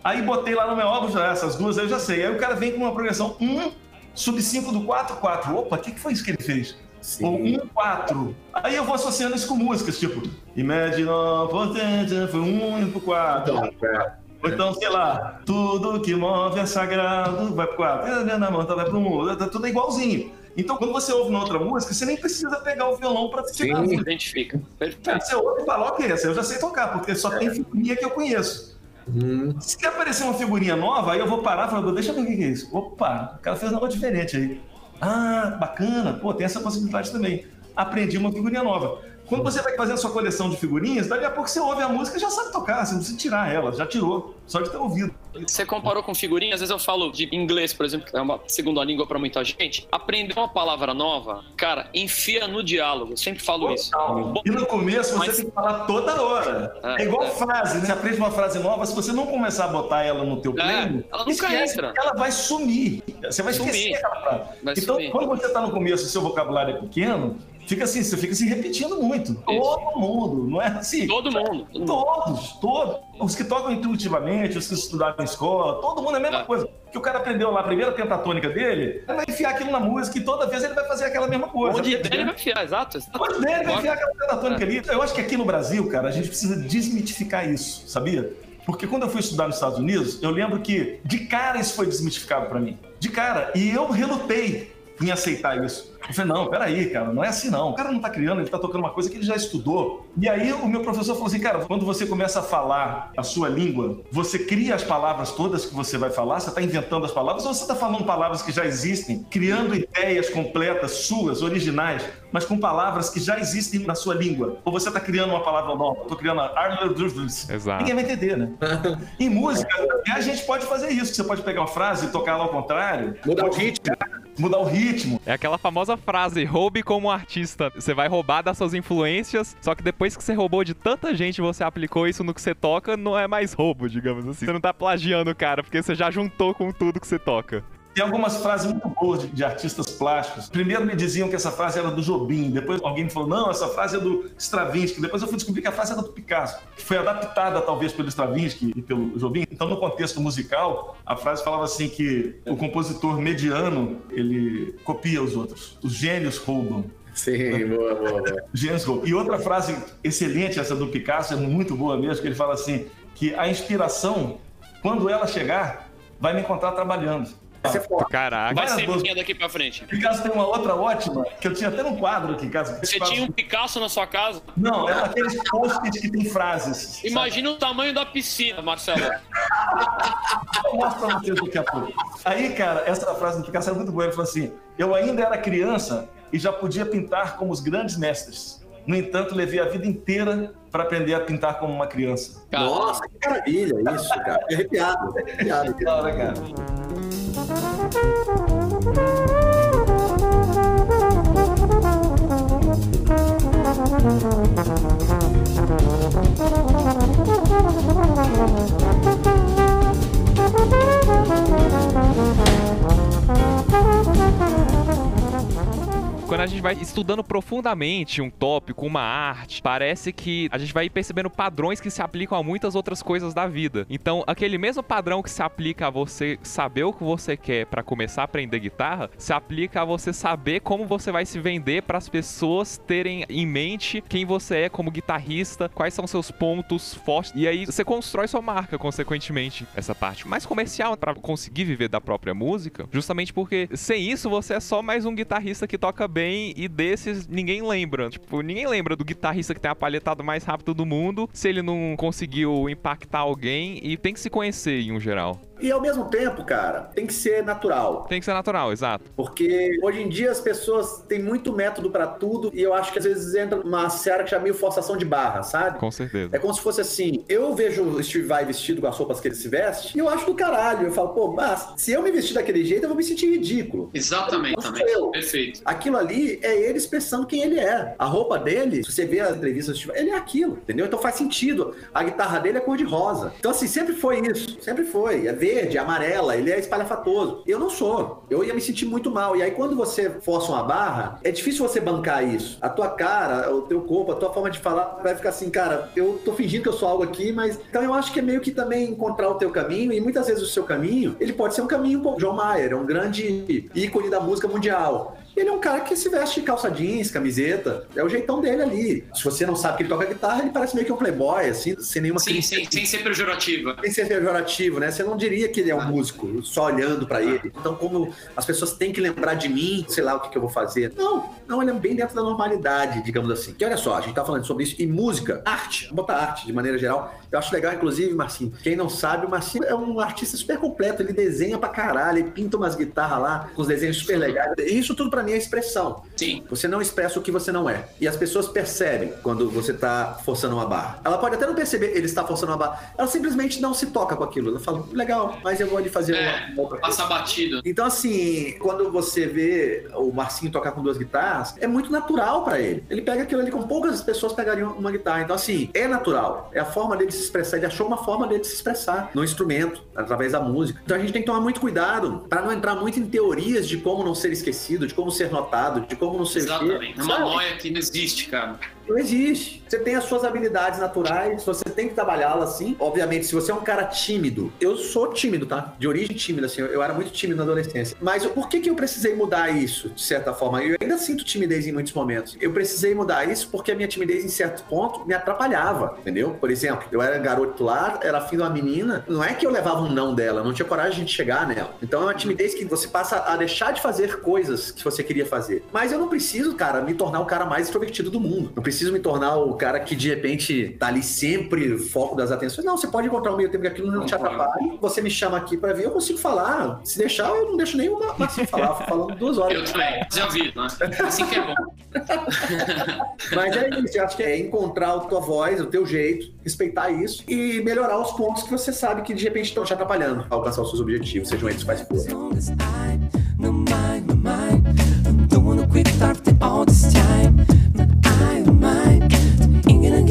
aí botei lá no meu álbum, já essas duas aí eu já sei. Aí o cara vem com uma progressão 1, sub 5 do 4, 4. Opa, o que, que foi isso que ele fez? Sim. Ou 1, 4. Aí eu vou associando isso com músicas, tipo, Imagine a potência, foi 1 indo pro 4. Então, é. Ou então, sei lá, tudo que move é sagrado, vai pro 4. Na mão, vai pro 1. Tá tudo igualzinho. Então, quando você ouve uma outra música, você nem precisa pegar o violão pra tirar a Sim. música. Identifica. Perfeito. Você ouve e fala, ok, essa eu já sei tocar, porque só tem figurinha que eu conheço. Hum, Se aparecer uma figurinha nova, aí eu vou parar e falar, deixa eu ver o que que é isso. Opa, o cara fez um negócio diferente aí. Ah, bacana, pô, tem essa possibilidade também. Aprendi uma figurinha nova. Quando você vai fazendo sua coleção de figurinhas, daqui a pouco você ouve a música e já sabe tocar, você não precisa tirar ela, já tirou, só de ter ouvido. Você comparou com figurinha, às vezes eu falo de inglês, por exemplo, que é uma segunda língua pra muita gente. Aprender uma palavra nova, cara, enfia no diálogo. Eu sempre falo isso. Bom, E no começo você Mas- tem que falar toda hora. É, É, igual é. frase, né? Você aprende uma frase nova, se você não começar a botar ela no teu É, plano, ela nunca esquece, entra. Ela vai sumir. Você vai esquecer Sumir. aquela frase. Vai então, sumir. quando você está no começo e seu vocabulário é pequeno, fica assim, você fica se repetindo muito. Todo mundo, não é assim? todo mundo. todo mundo. Todos, todos. Os que tocam intuitivamente, os que estudaram na escola, todo mundo é a mesma É. coisa. Que o cara aprendeu lá a primeira pentatônica dele, ele vai enfiar aquilo na música e toda vez ele vai fazer aquela mesma coisa. Onde der, ele vai enfiar, exato. exato. Onde der, ele vai enfiar aquela pentatônica É. ali. Eu acho que aqui no Brasil, cara, a gente precisa desmitificar isso, sabia? Porque quando eu fui estudar nos Estados Unidos, eu lembro que de cara isso foi desmitificado pra mim. De cara. E eu relutei em aceitar isso. Eu falei, não, peraí, cara, não é assim não. O cara não tá criando, ele tá tocando uma coisa que ele já estudou. E aí o meu professor falou assim, cara, quando você começa a falar a sua língua, você cria as palavras todas que você vai falar, você tá inventando as palavras, ou você tá falando palavras que já existem, criando ideias completas, suas, originais, mas com palavras que já existem na sua língua. Ou você tá criando uma palavra nova, eu tô criando a Exato. Ninguém vai entender, né? Em música, a gente pode fazer isso, você pode pegar uma frase e tocar ela ao contrário, Mudar o ritmo. mudar o ritmo. É aquela famosa frase, roube como artista. Você vai roubar das suas influências, só que depois que você roubou de tanta gente você aplicou isso no que você toca, não é mais roubo, digamos assim. Você não tá plagiando cara, porque você já juntou com tudo que você toca. Tem algumas frases muito boas de, de artistas plásticos. Primeiro me diziam que essa frase era do Jobim, depois alguém me falou, não, essa frase é do Stravinsky. Depois eu fui descobrir que a frase era do Picasso, que foi adaptada talvez pelo Stravinsky e pelo Jobim. Então, no contexto musical, a frase falava assim que o compositor mediano, ele copia os outros. Os gênios roubam. Sim, boa, boa, boa. James Gold. E outra frase excelente, essa do Picasso, é muito boa mesmo, que ele fala assim, que a inspiração, quando ela chegar, vai me encontrar trabalhando. Essa é forte. Caraca. Vai ser minha daqui pra frente. Picasso tem uma outra ótima, que eu tinha até num quadro aqui, caso. Você tinha um Picasso na sua casa? Não, é aqueles post-its que tem frases. sabe? Imagina o tamanho da piscina, Marcelo. Eu mostro pra vocês daqui a pouco. Aí, cara, essa frase do Picasso é muito boa. Ele falou assim: Eu ainda era criança e já podia pintar como os grandes mestres. No entanto, levei a vida inteira para aprender a pintar como uma criança. Nossa, que maravilha isso, cara. Fiquei arrepiado. arrepiado Da hora, cara. Quando a gente vai estudando profundamente um tópico, uma arte, parece que a gente vai percebendo padrões que se aplicam a muitas outras coisas da vida. Então, aquele mesmo padrão que se aplica a você saber o que você quer para começar a aprender guitarra, se aplica a você saber como você vai se vender para as pessoas terem em mente quem você é como guitarrista, quais são seus pontos fortes. E aí você constrói sua marca, consequentemente, essa parte mais comercial para conseguir viver da própria música, justamente porque sem isso você é só mais um guitarrista que toca bem e desses ninguém lembra. Tipo, ninguém lembra do guitarrista que tem a palhetada mais rápida do mundo se ele não conseguiu impactar alguém e tem que se conhecer em um geral. E ao mesmo tempo, cara, tem que ser natural. Tem que ser natural, exato. Porque hoje em dia as pessoas têm muito método pra tudo e eu acho que às vezes entra numa seara que já é meio forçação de barra, sabe? Com certeza. É como se fosse assim, eu vejo o Steve Vai vestido com as roupas que ele se veste e eu acho do caralho. Eu falo, pô, mas se eu me vestir daquele jeito, eu vou me sentir ridículo. Exatamente, Não sou também. eu. Perfeito. Aquilo ali é ele expressando quem ele é. A roupa dele, se você vê as entrevistas, do Steve Vai, ele é aquilo, entendeu? Então faz sentido. A guitarra dele é cor de rosa. Então assim, sempre foi isso. Sempre foi. É verde, amarela, ele é espalhafatoso. Eu não sou. Eu ia me sentir muito mal. E aí quando você força uma barra, é difícil você bancar isso. A tua cara, o teu corpo, a tua forma de falar vai ficar assim, cara, eu tô fingindo que eu sou algo aqui, mas então eu acho que é meio que também encontrar o teu caminho e muitas vezes o seu caminho, ele pode ser um caminho como John Mayer, é um grande ícone da música mundial. Ele é um cara que se veste calça jeans, camiseta. É o jeitão dele ali. Se você não sabe que ele toca guitarra, ele parece meio que um playboy, assim, sem nenhuma Sim, sem, sem ser pejorativa. sem ser pejorativo, né? Você não diria que ele é um músico, só olhando pra ele. Então, como as pessoas têm que lembrar de mim, sei lá o que, que eu vou fazer. Não, não, ele é bem dentro da normalidade, digamos assim. E olha só, a gente tá falando sobre isso. E música, arte, vamos botar arte de maneira geral. Eu acho legal, inclusive, Marcinho. Quem não sabe, o Marcinho é um artista super completo. Ele desenha pra caralho, ele pinta umas guitarras lá, com os desenhos super legais. Isso tudo pra mim é expressão. Sim. Você não expressa o que você não é. E as pessoas percebem quando você tá forçando uma barra. Ela pode até não perceber ele está forçando uma barra. Ela simplesmente não se toca com aquilo. Ela fala, legal, mas eu vou ali fazer É, uma, uma outra coisa. passa batido. Então, assim, quando você vê o Marcinho tocar com duas guitarras, é muito natural pra ele. Ele pega aquilo ali como poucas pessoas pegariam uma guitarra. Então, assim, é natural. É a forma dele se expressar. Ele achou uma forma dele se expressar no instrumento, através da música. Então, a gente tem que tomar muito cuidado pra não entrar muito em teorias de como não ser esquecido, de como ser notado, de como não ser. Exatamente. É uma noia que não existe, cara. Não existe. Você tem as suas habilidades naturais, você tem que trabalhá-las assim. Obviamente, se você é um cara tímido, eu sou tímido, tá? De origem tímida, assim, eu era muito tímido na adolescência. Mas por que, que eu precisei mudar isso, de certa forma? Eu ainda sinto timidez em muitos momentos. Eu precisei mudar isso porque a minha timidez, em certo ponto, me atrapalhava, entendeu? Por exemplo, eu era garoto lá, era afim de uma menina, não é que eu levava um não dela, não tinha coragem de chegar nela. Então é uma timidez que você passa a deixar de fazer coisas que você queria fazer. Mas eu não preciso, cara, me tornar o cara mais extrovertido do mundo. Não preciso me tornar o cara que de repente tá ali sempre foco das atenções. Não, você pode encontrar um meio tempo que aquilo não te atrapalhe. Você me chama aqui pra ver, eu consigo falar. Se deixar, eu não deixo nem uma Marcinho falar. Eu fico falando duas horas. Eu também. Já vi, né? Assim que é bom. Mas é isso, eu acho que é encontrar a tua voz, o teu jeito, respeitar isso e melhorar os pontos que você sabe que de repente estão te atrapalhando a alcançar os seus objetivos, sejam eles quais forem.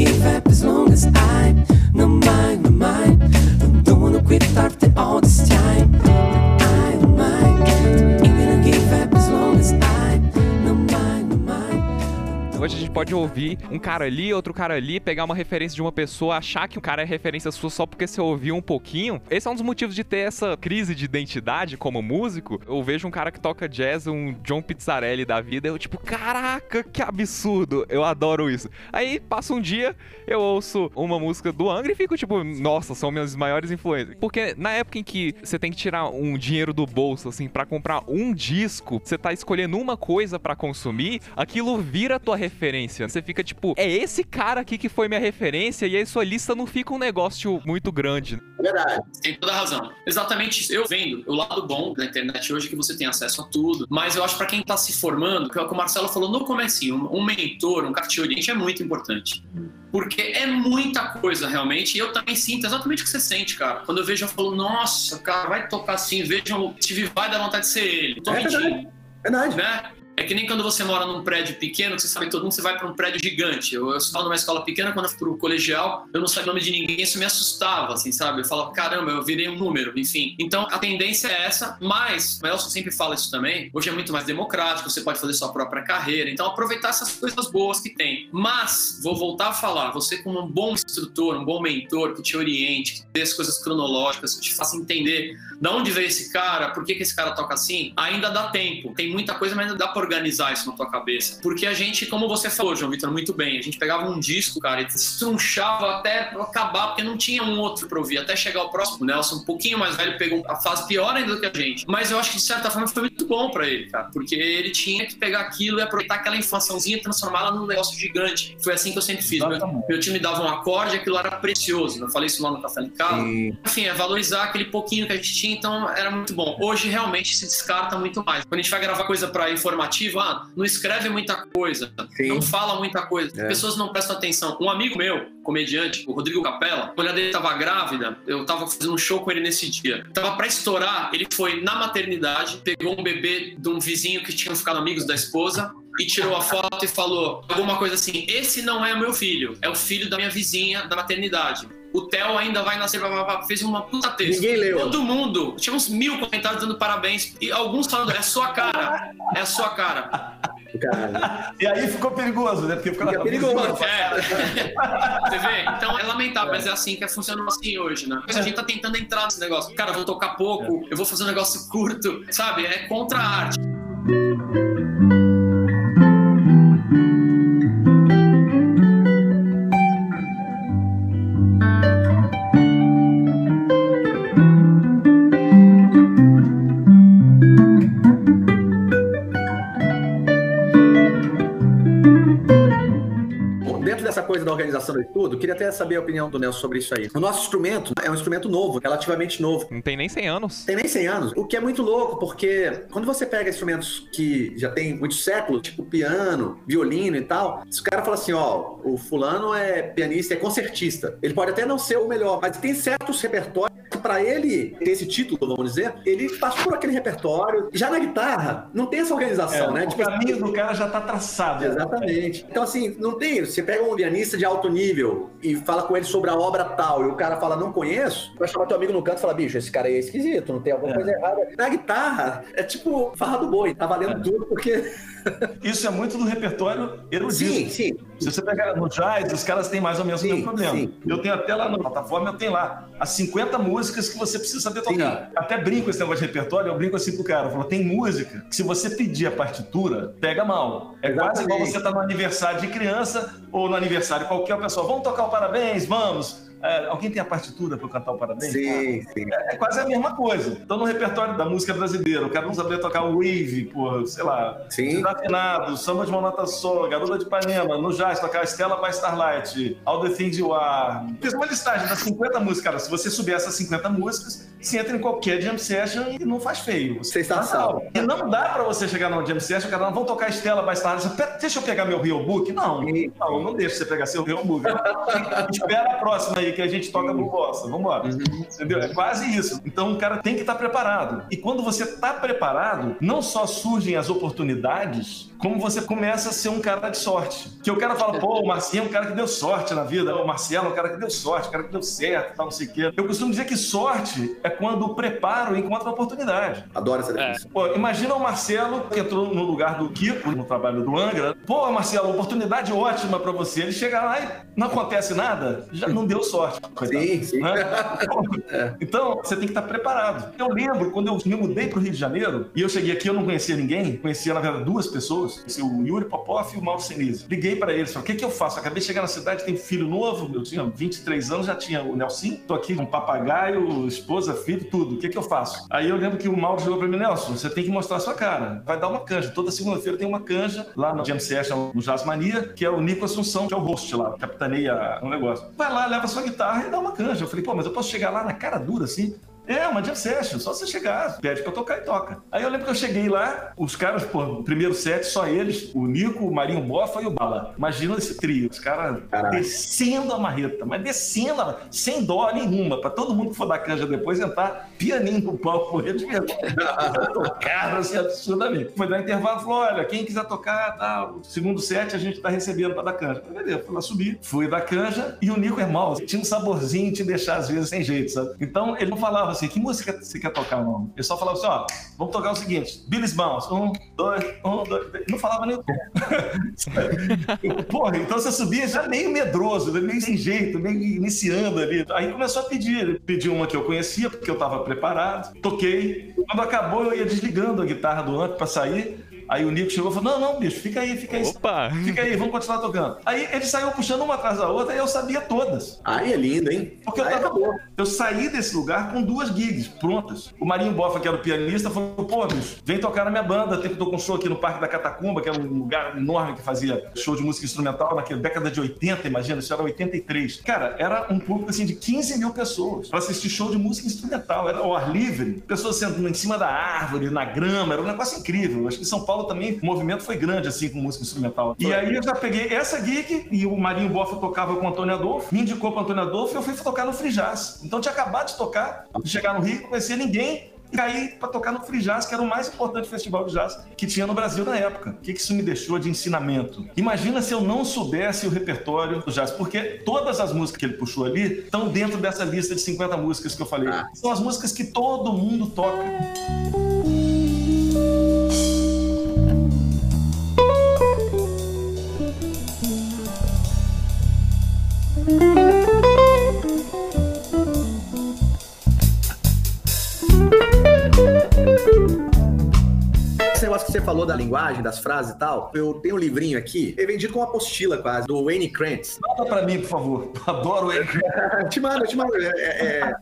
Give up as long as I know mine, my mind. I'm doing a quick after all this time. Hoje a gente pode ouvir um cara ali, outro cara ali, pegar uma referência de uma pessoa, achar que o cara é referência sua só porque você ouviu um pouquinho. Esse é um dos motivos de ter essa crise de identidade como músico. Eu vejo um cara que toca jazz, um John Pizzarelli da vida, eu tipo, caraca, que absurdo. Eu adoro isso. Aí passa um dia, eu ouço uma música do Angra e fico tipo, nossa, são minhas maiores influências. Porque na época em que você tem que tirar um dinheiro do bolso assim pra comprar um disco, você tá escolhendo uma coisa pra consumir, aquilo vira tua referência referência. Você fica tipo, é esse cara aqui que foi minha referência e aí sua lista não fica um negócio muito grande. Verdade. Tem toda a razão. Exatamente isso. Eu vendo o lado bom da internet hoje é que você tem acesso a tudo, mas eu acho para quem tá se formando, que é o que o Marcelo falou no comecinho, um mentor, um cara que te oriente é muito importante. Porque é muita coisa, realmente. E eu também sinto exatamente o que você sente, cara. Quando eu vejo, eu falo, nossa, cara, vai tocar assim, vejam o Steve vai dar vontade de ser ele. Não tô É mentindo. verdade. Verdade. Né? É que nem quando você mora num prédio pequeno, que você sabe todo mundo, você vai para um prédio gigante. Eu, eu estava numa escola pequena, quando eu fui pro colegial, eu não sabia o nome de ninguém, isso me assustava, assim, sabe? Eu falava, caramba, eu virei um número, enfim. Então, a tendência é essa, mas, o Elson sempre fala isso também, hoje é muito mais democrático, você pode fazer sua própria carreira, então aproveitar essas coisas boas que tem. Mas, vou voltar a falar, você como um bom instrutor, um bom mentor, que te oriente, que dê as coisas cronológicas, que te faça entender de onde veio esse cara, por que, que esse cara toca assim, ainda dá tempo. Tem muita coisa, mas ainda dá pra organizar isso na tua cabeça. Porque a gente, como você falou, João Vitor, muito bem, a gente pegava um disco, cara, e estrunchava até acabar, porque não tinha um outro pra ouvir, até chegar o próximo. O Nelson, um pouquinho mais velho, pegou a fase pior ainda do que a gente. Mas eu acho que, de certa forma, foi muito bom pra ele, cara, porque ele tinha que pegar aquilo e aproveitar aquela informaçãozinha e transformá-la num negócio gigante. Foi assim que eu sempre fiz. Meu, meu time dava um acorde, aquilo era precioso. Eu falei isso lá no Café de Casa. Sim. Enfim, é valorizar aquele pouquinho que a gente tinha, então era muito bom. Hoje realmente se descarta muito mais. Quando a gente vai gravar coisa para informativo, ah, não escreve muita coisa, Sim. não fala muita coisa, É. pessoas não prestam atenção. Um amigo meu, comediante, o Rodrigo Capella, a dele tava grávida, eu tava fazendo um show com ele nesse dia. Tava pra estourar, ele foi na maternidade, pegou um bebê de um vizinho que tinham ficado amigos da esposa, e tirou a foto e falou alguma coisa assim: Esse não é meu filho, é o filho da minha vizinha da maternidade. O Theo ainda vai nascer, blá, blá, blá. fez uma puta texto. Ninguém leu. Todo mundo, tinha uns mil comentários dando parabéns, e alguns falando: É sua cara, é a sua cara. Cara, E aí ficou perigoso, né? Porque ficou Fica perigoso. É. Você vê? Então é lamentável, mas é assim que é funcionando assim hoje, né? Mas a gente tá tentando entrar nesse negócio. Cara, eu vou tocar pouco, eu vou fazer um negócio curto, sabe? É contra a arte. Organização do estudo, queria até saber a opinião do Nelson sobre isso aí. O nosso instrumento é um instrumento novo, relativamente novo. Não tem nem 100 anos. Tem nem 100 anos, o que é muito louco, porque quando você pega instrumentos que já tem muitos séculos, tipo piano, violino e tal, se o cara fala assim, ó, o fulano é pianista, é concertista, ele pode até não ser o melhor, mas tem certos repertórios pra ele ter esse título, vamos dizer, ele passou por aquele repertório. Já na guitarra, não tem essa organização, né? É, o Tipo, caminho do cara já tá traçado. Exatamente. Então, assim, não tem. Você pega um pianista de alto nível e fala com ele sobre a obra tal, e o cara fala, não conheço, vai chamar teu amigo no canto e fala, bicho, esse cara aí é esquisito, não tem alguma É. coisa errada. Na guitarra, é tipo farra do boi, tá valendo É. tudo, porque. Isso é muito do repertório erudito. Sim, sim. Se você pegar no jazz, os caras têm mais ou menos Sim, o mesmo problema. sim. Eu tenho até lá na plataforma, eu tenho lá as 50 músicas que você precisa saber tocar. Até brinco esse negócio de repertório, eu brinco assim pro cara. Eu falo, tem música que se você pedir a partitura, pega mal. É quase igual Exatamente. você tá no aniversário de criança ou no aniversário qualquer pessoa. Vamos tocar o parabéns, vamos. É, alguém tem a partitura para cantar o parabéns? Sim, sim. É quase a mesma coisa. Então, no repertório da música brasileira, o cara não sabia tocar o wave, pô, sei lá, Sim. desafinado, samba de uma nota só, garota de Ipanema, no jazz, tocar Stella by Starlight, All the Things You Are. Fiz uma listagem das 50 músicas, cara. Se você subir essas 50 músicas, você entra em qualquer jam session e não faz feio. Você tá Sensação. salvo. E não dá pra você chegar numa jam session, cara, não, vamos tocar Stella by Starlight. Você, "Pera, Deixa eu pegar meu Real Book? Não, não, não deixa você pegar seu Real Book. Espera a próxima aí que a gente toca no bossa. Vambora. Entendeu? É quase isso. Então o cara tem que estar preparado. E quando você está preparado, não só surgem as oportunidades, como você começa a ser um cara de sorte. Que o cara fala, pô, o Marcinho é um cara que deu sorte na vida. O Marcelo é um cara que deu sorte, um cara que deu certo, tal, não sei o quê. Eu costumo dizer que sorte é quando o preparo encontra a oportunidade. Adoro essa definição. Pô, imagina o Marcelo que entrou no lugar do Kiko, no trabalho do Angra. Pô, Marcelo, oportunidade ótima pra você. Ele chega lá e não acontece nada, já não deu sorte. Sorte. Sim, sim. Né? Então, você tem que estar preparado. Eu lembro quando eu me mudei para o Rio de Janeiro e eu cheguei aqui, eu não conhecia ninguém, conhecia, na verdade, duas pessoas, o Yuri Popov e o Mauro Senise. Liguei para eles, falei, o que, que eu faço? Acabei de chegar na cidade, tem filho novo, eu tinha 23 anos, já tinha o Nelson, tô aqui com um papagaio, esposa, filho, tudo. O que, que eu faço? Aí eu lembro que o Mauro chegou para mim, Nelson, você tem que mostrar a sua cara. Vai dar uma canja. Toda segunda-feira tem uma canja lá no Jam Session, no Jazz Mania, que é o Nico Assunção, que é o host lá, capitaneia um negócio. Vai lá, leva sua guitarra e dá uma canja. Eu falei, pô, mas eu posso chegar lá na cara dura assim? É, uma jam session, só você chegar, pede pra tocar e toca. Aí eu lembro que eu cheguei lá, os caras, pô, primeiro set, só eles, o Nico, o Marinho Bofa e o Bala. Imagina esse trio, os caras descendo a marreta, mas descendo, a- sem dó nenhuma, pra todo mundo que for dar canja depois entrar pianinho no palco com eles mesmo. Tocaram assim absurdamente. Foi dar intervalo, falou: olha, quem quiser tocar, tá, o segundo set a gente tá recebendo pra dar canja. Falei, Beleza, fui lá subir, fui dar canja e o Nico é mal, tinha um saborzinho de deixar às vezes sem jeito, sabe? Então ele não falava assim, que música você quer tocar, não? Ele só falava assim: ó, vamos tocar o seguinte, Billy's Bounce, um, dois, um, dois, não falava nem. Porra, então você subia já meio medroso, né? meio sem jeito, meio iniciando ali. Aí começou a pedir. Pediu uma que eu conhecia, porque eu tava preparado. Toquei. Quando acabou, eu ia desligando a guitarra do amp pra sair. Aí o Nico chegou e falou: Não, não, bicho, fica aí, fica aí. Opa! Fica aí, vamos continuar tocando. Aí ele saiu puxando uma atrás da outra e eu sabia todas. Aí é lindo, hein? Porque eu, tava- acabou. eu saí desse lugar com duas gigs prontas. O Marinho Bofa, que era o pianista, falou: pô, bicho, vem tocar na minha banda. Tem que tocar um show aqui no Parque da Catacumba, que era um lugar enorme que fazia show de música instrumental naquela década de 80, imagina, isso era 83. Cara, era um público assim de 15 mil pessoas pra assistir show de música instrumental. Era ao ar livre, pessoas sentando em cima da árvore, na grama, era um negócio incrível. Acho que São Paulo também o movimento foi grande assim com música instrumental. E aí eu já peguei essa gig e o Marinho Bofa tocava com o Antônio Adolfo, me indicou para Antônio Adolfo e eu fui tocar no Free Jazz. Então tinha acabado de tocar, de chegar no Rio, não conhecia ninguém. E caí para tocar no Free Jazz, que era o mais importante festival de jazz que tinha no Brasil na época. O que que isso me deixou de ensinamento? Imagina se eu não soubesse o repertório do jazz, porque todas as músicas que ele puxou ali estão dentro dessa lista de 50 músicas que eu falei. Ah. São as músicas que todo mundo toca. Esse negócio que você falou da linguagem, das frases e tal, eu tenho um livrinho aqui, é vendido com uma apostila quase, do Wayne Krantz. Manda pra mim, por favor. Adoro ele. Eu te mando, eu te mando. É, é,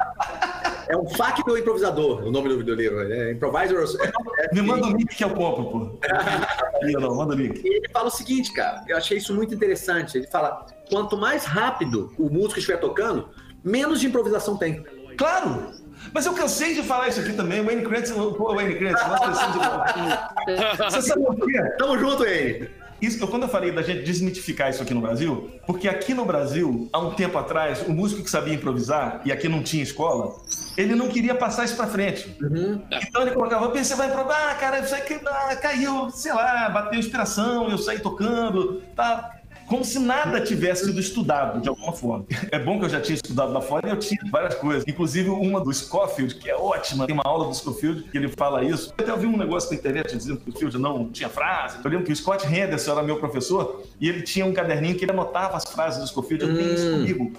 é um FAQ do improvisador, o nome do, do livro. É Improviser. é- Me manda o link que eu compro, pô. Não, não, manda o link. E ele fala o seguinte, cara, eu achei isso muito interessante. Ele fala: quanto mais rápido o músico estiver tocando, menos de improvisação tem. Claro! Mas eu cansei de falar isso aqui também. Wayne Krantz, pô, Wayne Krantz, nós precisamos de... Você sabe por quê? Tamo junto, aí. Isso, eu, quando eu falei da gente desmitificar isso aqui no Brasil, porque aqui no Brasil, há um tempo atrás, o músico que sabia improvisar, e aqui não tinha escola, ele não queria passar isso pra frente. Então ele colocava, "Pô, você vai improvisar, ah, cara, isso aí que- ah, caiu, sei lá, bateu inspiração, eu saí tocando, tá. Como se nada tivesse sido estudado de alguma forma. É bom que eu já tinha estudado lá fora e eu tinha várias coisas. Inclusive uma do Scofield, que é ótima. Tem uma aula do Scofield que ele fala isso. Eu até ouvi um negócio na internet dizendo que o Scofield não tinha frase. Eu lembro que o Scott Henderson era meu professor e ele tinha um caderninho que ele anotava as frases do Scofield. Eu tenho isso Hum. comigo.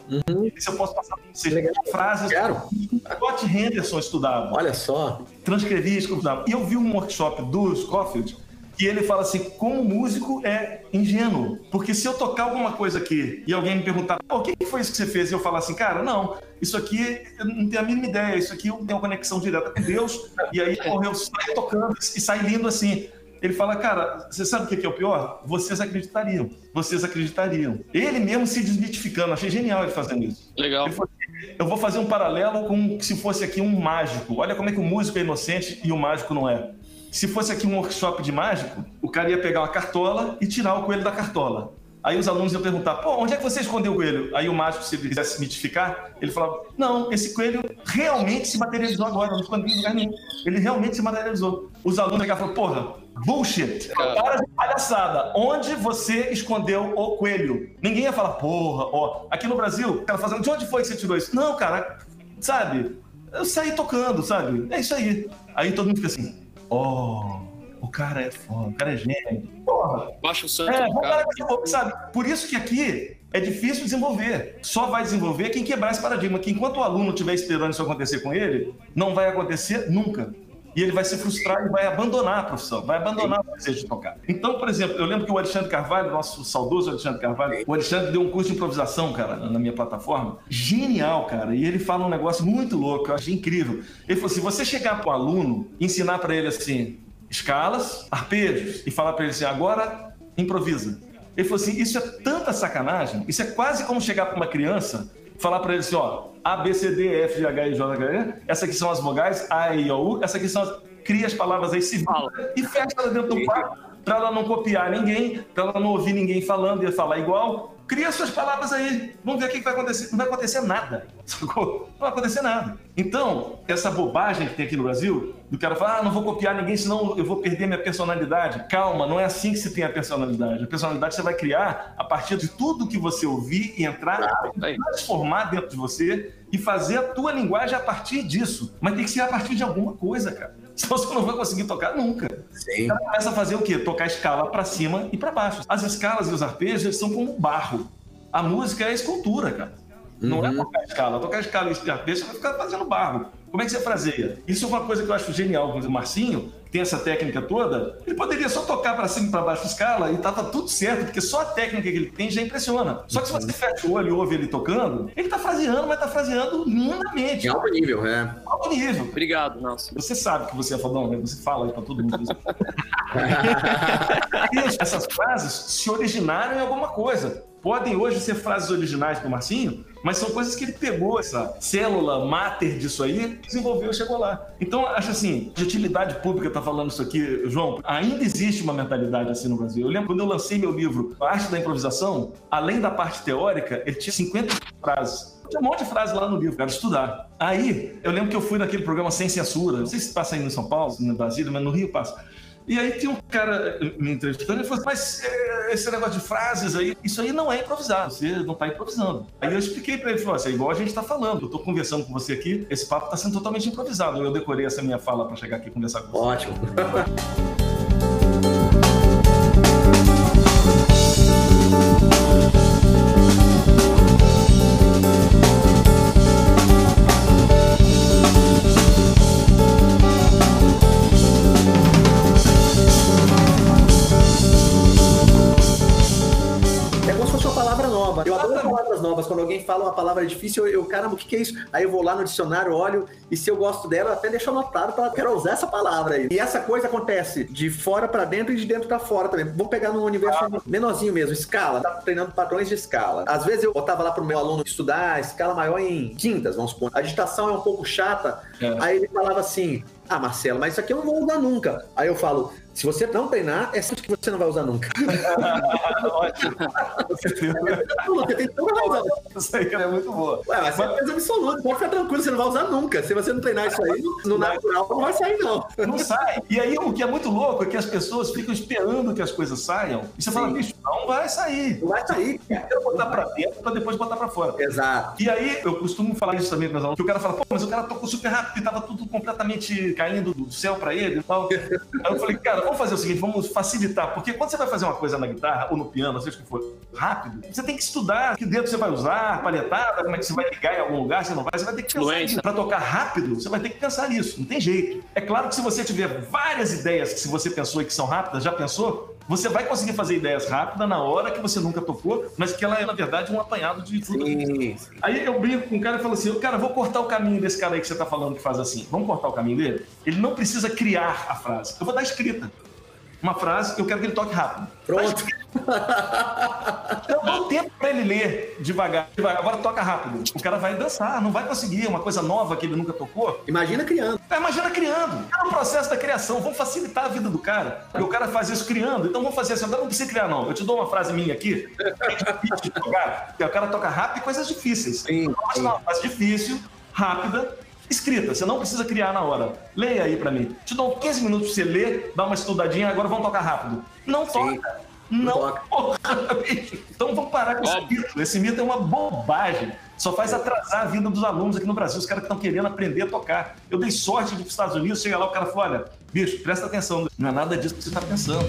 E se eu posso passar pra vocês. Legal. Frases Quero. que o Scott Henderson estudava Olha só. transcrevi, escutava. E eu vi um workshop do Scofield e ele fala assim: como músico é ingênuo. Porque se eu tocar alguma coisa aqui e alguém me perguntar, pô, o que foi isso que você fez? E eu falar assim, cara, não, isso aqui eu não tenho a mínima ideia, isso aqui eu tenho uma conexão direta com Deus, e aí porra, eu saio tocando e saio lindo assim. Ele fala, cara, você sabe o que que é o pior? Vocês acreditariam. Vocês acreditariam. Ele mesmo se desmitificando. Achei genial ele fazendo isso. Legal. Ele falou assim, eu vou fazer um paralelo com se fosse aqui um mágico. Olha como é que o músico é inocente e o mágico não é. Se fosse aqui um workshop de mágico, o cara ia pegar uma cartola e tirar o coelho da cartola. Aí os alunos iam perguntar, pô, onde é que você escondeu o coelho? Aí o mágico, se ele quisesse mitificar, ele falava, não, esse coelho realmente se materializou agora, não escondi em lugar nenhum. Ele realmente se materializou. Os alunos pegavam e porra, bullshit, para de palhaçada. Onde você escondeu o coelho? Ninguém ia falar, porra, ó. Aqui no Brasil, o cara fazendo, de onde foi que você tirou isso? Não, cara, sabe? Eu saí tocando, sabe? É isso aí. Aí todo mundo fica assim, oh. o cara é foda, o cara é gênio. Porra. Baixa o santo É, do vamos cara. bobo, sabe? Por isso que aqui é difícil desenvolver. Só vai desenvolver quem quebrar esse paradigma, que enquanto o aluno estiver esperando isso acontecer com ele, não vai acontecer nunca. E ele vai se frustrar e vai abandonar a profissão, vai abandonar o desejo de tocar. Então, por exemplo, eu lembro que o Alexandre Carvalho, nosso saudoso Alexandre Carvalho, o Alexandre deu um curso de improvisação, cara, na minha plataforma. Genial, cara. E ele fala um negócio muito louco, eu achei incrível. Ele falou: se você chegar para o aluno ensinar para ele assim, escalas, arpejos, e falar para ele assim, agora improvisa. Ele falou assim: isso é tanta sacanagem, isso é quase como chegar para uma criança falar para ele assim: ó, A, B, C, D, E, F, G, H, I, J, L, essa aqui são as vogais, A, I, O, U, essa aqui são as. Cria as palavras aí, se vira e fecha ela dentro do quarto, para ela não copiar ninguém, para ela não ouvir ninguém falando e falar igual. Cria suas palavras aí. Vamos ver o que vai acontecer. Não vai acontecer nada. Sacou? Não vai acontecer nada. Então, essa bobagem que tem aqui no Brasil, do cara falar, ah, não vou copiar ninguém, senão eu vou perder minha personalidade. Calma, não é assim que se tem a personalidade. A personalidade você vai criar a partir de tudo que você ouvir e entrar, Aí. transformar dentro de você e fazer a tua linguagem a partir disso. Mas tem que ser a partir de alguma coisa, cara. Senão você não vai conseguir tocar nunca. Sim. Cara começa a fazer o quê? Tocar a escala para cima e para baixo. As escalas e os arpejos são como barro. A música é a escultura, cara. Não é tocar a escala. Tocar escala e arpejo, você vai ficar fazendo barro. Como é que você fraseia? Isso é uma coisa que eu acho genial com o Marcinho, que tem essa técnica toda. Ele poderia só tocar para cima e para baixo a escala e tava tudo certo, porque só a técnica que ele tem já impressiona. Só que se você fecha o olho e ouve ele tocando, ele tá fraseando, mas tá fraseando lindamente. Em alto nível, né? Alto nível. Obrigado, Nelson. Você sabe que você é fodão, né? Você fala aí pra todo mundo. Essas frases se originaram em alguma coisa. Podem hoje ser frases originais do Marcinho, mas são coisas que ele pegou, essa célula máter disso aí, desenvolveu e chegou lá. Então, acho assim, de utilidade pública tá falando isso aqui, João, ainda existe uma mentalidade assim no Brasil. Eu lembro quando eu lancei meu livro, A Arte da Improvisação, além da parte teórica, ele tinha 50 frases. Tinha um monte de frase lá no livro, quero estudar. Aí, eu lembro que eu fui naquele programa Sem Censura, não sei se passa aí em São Paulo, no Brasília, mas no Rio passa. E aí tinha um cara me entrevistando e falou assim, mas eh, esse negócio de frases aí, isso aí não é improvisado, você não está improvisando. Aí eu expliquei para ele, falou assim, é igual a gente está falando, eu estou conversando com você aqui, esse papo está sendo totalmente improvisado. Eu decorei essa minha fala para chegar aqui e conversar com você. Ótimo. fala uma palavra difícil, eu, eu caramba, o que, que é isso? Aí eu vou lá no dicionário, olho, e se eu gosto dela, eu até deixo anotado para quero usar essa palavra aí. E essa coisa acontece de fora para dentro e de dentro para fora também. Vamos pegar num universo menorzinho mesmo, escala. Tá treinando padrões de escala. Às vezes eu botava lá pro meu aluno estudar escala maior em quintas, vamos supor. A digitação é um pouco chata. É. Aí ele falava assim: Ah, Marcelo, mas isso aqui eu não vou usar nunca. Aí eu falo. Se você não treinar, é certo que você não vai usar nunca. Ótimo. Você tem toda razão. Isso aí é muito boa. Ué, mas é coisa absoluta. Pode ficar tranquilo, você não vai usar nunca. Se você não treinar isso aí, no natural não vai sair, não. Não sai. E aí o que é muito louco é que as pessoas ficam esperando que as coisas saiam. E você fala, Sim. bicho, não vai sair. Não vai sair. Eu quero botar pra dentro pra depois botar pra fora. Exato. E aí, eu costumo falar isso também com meus alunos, que o cara fala, pô, mas o cara tocou super rápido e tava tudo completamente caindo do céu pra ele e tal. Aí eu falei, cara, vamos fazer o seguinte, vamos facilitar, porque quando você vai fazer uma coisa na guitarra ou no piano, seja o que for, rápido, você tem que estudar que dedo você vai usar, palhetada, como é que você vai ligar em algum lugar, você não vai, você vai ter que pensar nisso. Pra tocar rápido, você vai ter que pensar nisso, não tem jeito. É claro que se você tiver várias ideias que se você pensou e que são rápidas, já pensou, você vai conseguir fazer ideias rápidas na hora que você nunca tocou, mas que ela é, na verdade, um apanhado de tudo. Sim. Aí eu brinco com o cara e falo assim: cara, vou cortar o caminho desse cara aí que você tá falando que faz assim. Vamos cortar o caminho dele? Ele não precisa criar a frase. Eu vou dar escrita. Uma frase que eu quero que ele toque rápido. Pronto. Eu dou tempo pra ele ler devagar, devagar. Agora toca rápido. O cara vai dançar, não vai conseguir uma coisa nova que ele nunca tocou. Imagina criando. É, imagina criando. É um processo da criação. Vamos facilitar a vida do cara. Porque o cara faz isso criando. Então vamos fazer assim. Agora não precisa criar, não. Eu te dou uma frase minha aqui. É difícil de tocar. porque O cara toca rápido e coisas difíceis. Sim, Então, sim. não, uma frase difícil, rápida, escrita. Você não precisa criar na hora. Leia aí pra mim. Te dou 15 minutos pra você ler, dar uma estudadinha, agora vamos tocar rápido. Não toca. Não toca. toca. Então vamos parar com esse mito. Esse mito é uma bobagem. Só faz atrasar a vida dos alunos aqui no Brasil. Os caras que estão querendo aprender a tocar. Eu dei sorte de ir para os Estados Unidos, chega lá, o cara falou: olha, bicho, presta atenção, não é nada disso que você está pensando.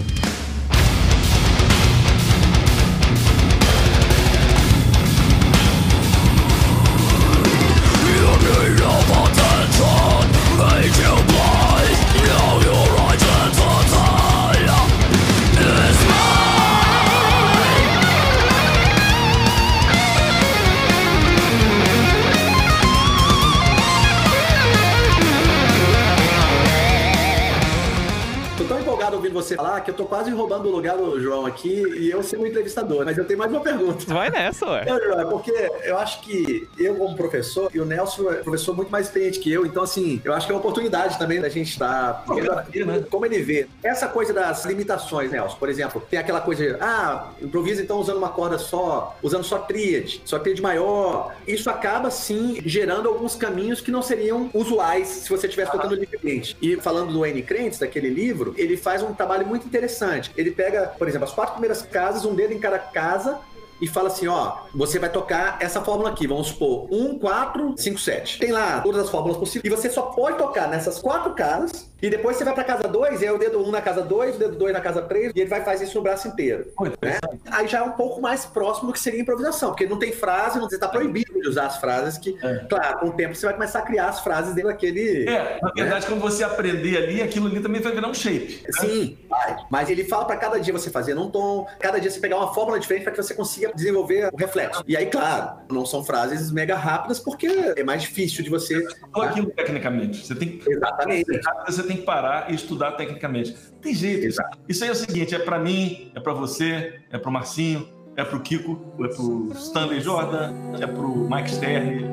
Você falar que eu tô quase roubando o lugar do João aqui e eu sendo entrevistador. Mas eu tenho mais uma pergunta. Vai nessa, ué. Não, João, é porque eu acho que eu, como professor, e o Nelson é professor muito mais experiente que eu, então, assim, eu acho que é uma oportunidade também da gente estar. Porque, né? Como ele vê. Essa coisa das limitações, Nelson, por exemplo, tem aquela coisa de, ah, improvisa então usando uma corda só, usando só tríade, só tríade maior. Isso acaba, sim, gerando alguns caminhos que não seriam usuais se você estivesse tocando livremente. E falando do N. Krentz, daquele livro, ele faz um trabalho muito interessante. Ele pega, por exemplo, as quatro primeiras casas, um dedo em cada casa, e fala assim, ó, você vai tocar essa fórmula aqui, vamos supor, 1, 4, 5, 7. Tem lá todas as fórmulas possíveis, e você só pode tocar nessas quatro casas, e depois você vai pra casa 2, e aí o dedo 1 na casa 2, o dedo 2 na casa 3, e ele vai fazer isso no braço inteiro. Né? Aí já é um pouco mais próximo do que seria improvisação, porque não tem frase, não, você tá proibido de usar as frases que, É. claro, com o tempo você vai começar a criar as frases dentro daquele... É, na verdade, quando você aprender ali, aquilo ali também vai virar um shape. né? Sim, vai. Mas ele fala pra cada dia você fazer num tom, cada dia você pegar uma fórmula diferente para que você consiga desenvolver o reflexo. E aí, claro, não são frases mega rápidas porque é mais difícil de você. Não aquilo tecnicamente. Você tem que Exatamente. você tem que parar e estudar tecnicamente. Tem jeito. Isso, Exato. isso aí é o seguinte: é pra mim, é pra você, é pro Marcinho, é pro Kiko, é pro Stanley Jordan, é pro Mike Stern.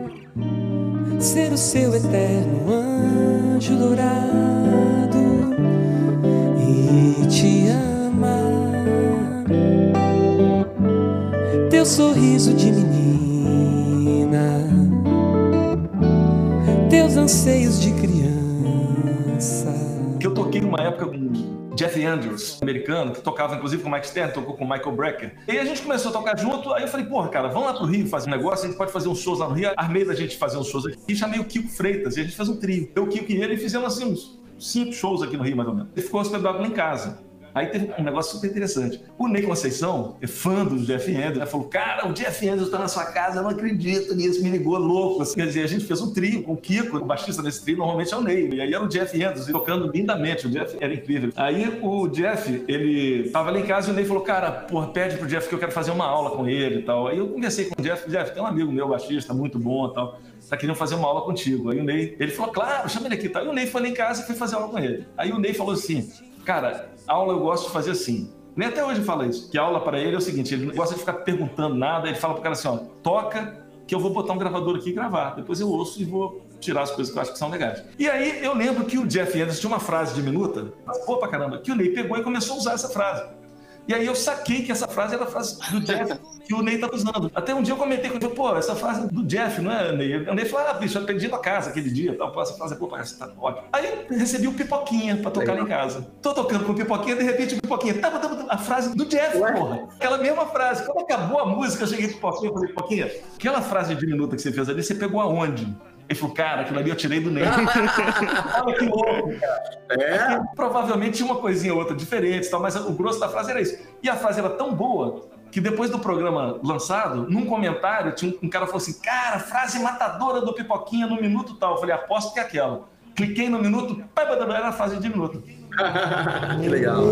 ser o seu eterno anjo dourado e te amar. Teu sorriso de menina, teus anseios de criança. Que eu toquei numa época com Jeff Andrews, americano, que tocava inclusive com o Mike Stern, tocou com o Michael Brecker. E aí a gente começou a tocar junto, aí eu falei, porra, cara, vamos lá pro Rio fazer um negócio, a gente pode fazer uns shows lá no Rio. Armei da gente fazer uns shows aqui. E chamei o Kiko Freitas, e a gente fez um trio. Eu, Kiko e ele, fizemos assim uns cinco shows aqui no Rio, mais ou menos. Ele ficou hospedado lá em casa. Aí teve um negócio super interessante. O Ney Conceição, é fã do Jeff Andrews, né? falou: Cara, o Jeff Andrews tá na sua casa, eu não acredito nisso, me ligou louco. Assim, quer dizer, a gente fez um trio com o Kiko, o baixista desse trio normalmente é o Ney. E aí era o Jeff Andrews tocando lindamente, o Jeff era incrível. Aí o Jeff, ele tava lá em casa e o Ney falou: Cara, porra, pede pro Jeff que eu quero fazer uma aula com ele e tal. Aí eu conversei com o Jeff: Jeff, tem um amigo meu, baixista, muito bom e tal tá querendo fazer uma aula contigo. Aí o Ney, ele falou, claro, chama ele aqui. Tá? Aí o Ney foi lá em casa e foi fazer aula com ele. Aí o Ney falou assim, cara, aula eu gosto de fazer assim. Nem até hoje fala isso. Que aula para ele é o seguinte, ele não gosta de ficar perguntando nada, ele fala pro cara assim, ó, toca que eu vou botar um gravador aqui e gravar. Depois eu ouço e vou tirar as coisas que eu acho que são legais. E aí eu lembro que o Jeff Anderson tinha uma frase diminuta, boa pra caramba, que o Ney pegou e começou a usar essa frase. E aí eu saquei que essa frase era a frase do Jeff que o Ney tá usando. Até um dia eu comentei com ele, pô, essa frase do Jeff, não é, Ney? O Ney falou, ah, bicho, eu aprendi na casa aquele dia, tal, pô, essa frase é boa pra essa, tá ótimo. Aí eu recebi o Pipoquinha pra tocar lá em casa. Tô tocando com o Pipoquinha, de repente o Pipoquinha, tá, tá, tá, a frase do Jeff, Ué? porra. Aquela mesma frase. Quando acabou a música, eu cheguei pro Pipoquinha e falei, Pipoquinha, aquela frase de minuto que você fez ali, você pegou aonde? Ele falou, cara, aquilo ali eu tirei do Ney. Olha que louco, cara. É, Provavelmente tinha uma coisinha ou outra diferente, tal, mas o grosso da frase era isso. E a frase era tão boa que depois do programa lançado, num comentário, tinha um, um cara falou assim: Cara, frase matadora do Pipoquinha no minuto tal. Eu falei: Aposto que é aquela. Cliquei no minuto, era a frase de minuto. que legal.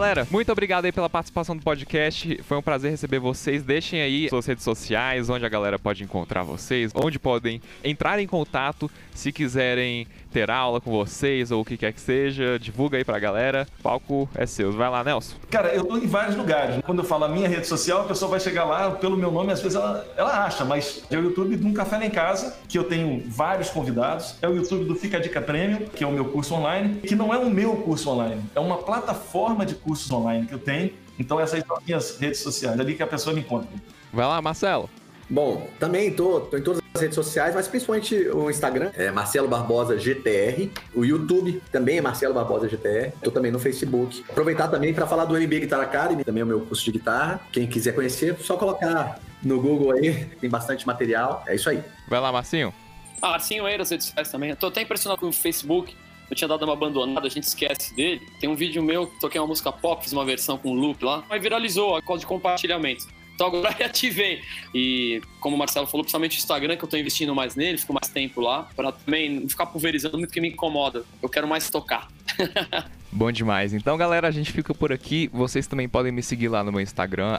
Galera, muito obrigado aí pela participação do podcast. Foi um prazer receber vocês. Deixem aí suas redes sociais, onde a galera pode encontrar vocês, onde podem entrar em contato se quiserem ter aula com vocês ou o que quer que seja, divulga aí pra galera. O palco é seu. Vai lá, Nelson. Cara, eu tô em vários lugares. Quando eu falo a minha rede social, a pessoa vai chegar lá pelo meu nome, às vezes ela, ela acha, mas é o YouTube de um Café lá em Casa, que eu tenho vários convidados. É o YouTube do Fica a Dica Premium, que é o meu curso online, que não é o meu curso online, é uma plataforma de cursos online que eu tenho. Então essas são as minhas redes sociais, é ali que a pessoa me encontra. Vai lá, Marcelo. Bom, também tô, tô em todas as redes sociais, mas principalmente o Instagram, é Marcelo Barbosa GTR. O YouTube também é Marcelo Barbosa GTR. Tô também no Facebook. Aproveitar também para falar do MB Guitar Academy, também é o meu curso de guitarra. Quem quiser conhecer, só colocar no Google aí, tem bastante material. É isso aí. Vai lá, Marcinho. Ah, Marcinho Eira, as redes sociais também. Eu tô até impressionado com o Facebook. Eu tinha dado uma abandonada, a gente esquece dele. Tem um vídeo meu, toquei uma música pop, fiz uma versão com loop lá, mas viralizou a causa de compartilhamento. Então agora reativei. E como o Marcelo falou, principalmente o Instagram, que eu tô investindo mais nele, fico mais tempo lá, para também não ficar pulverizando muito que me incomoda. Eu quero mais tocar. Bom demais. Então, galera, a gente fica por aqui. Vocês também podem me seguir lá no meu Instagram,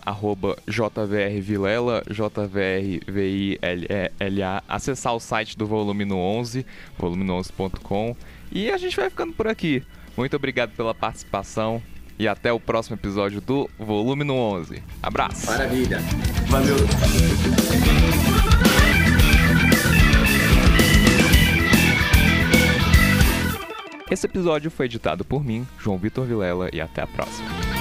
jvrvilela, jvrvila. Acessar o site do Volume no 11, volume11.com. E a gente vai ficando por aqui. Muito obrigado pela participação e até o próximo episódio do Volume no 11. Abraço. Maravilha. Valeu. Esse episódio foi editado por mim, João Vitor Vilela, e até a próxima.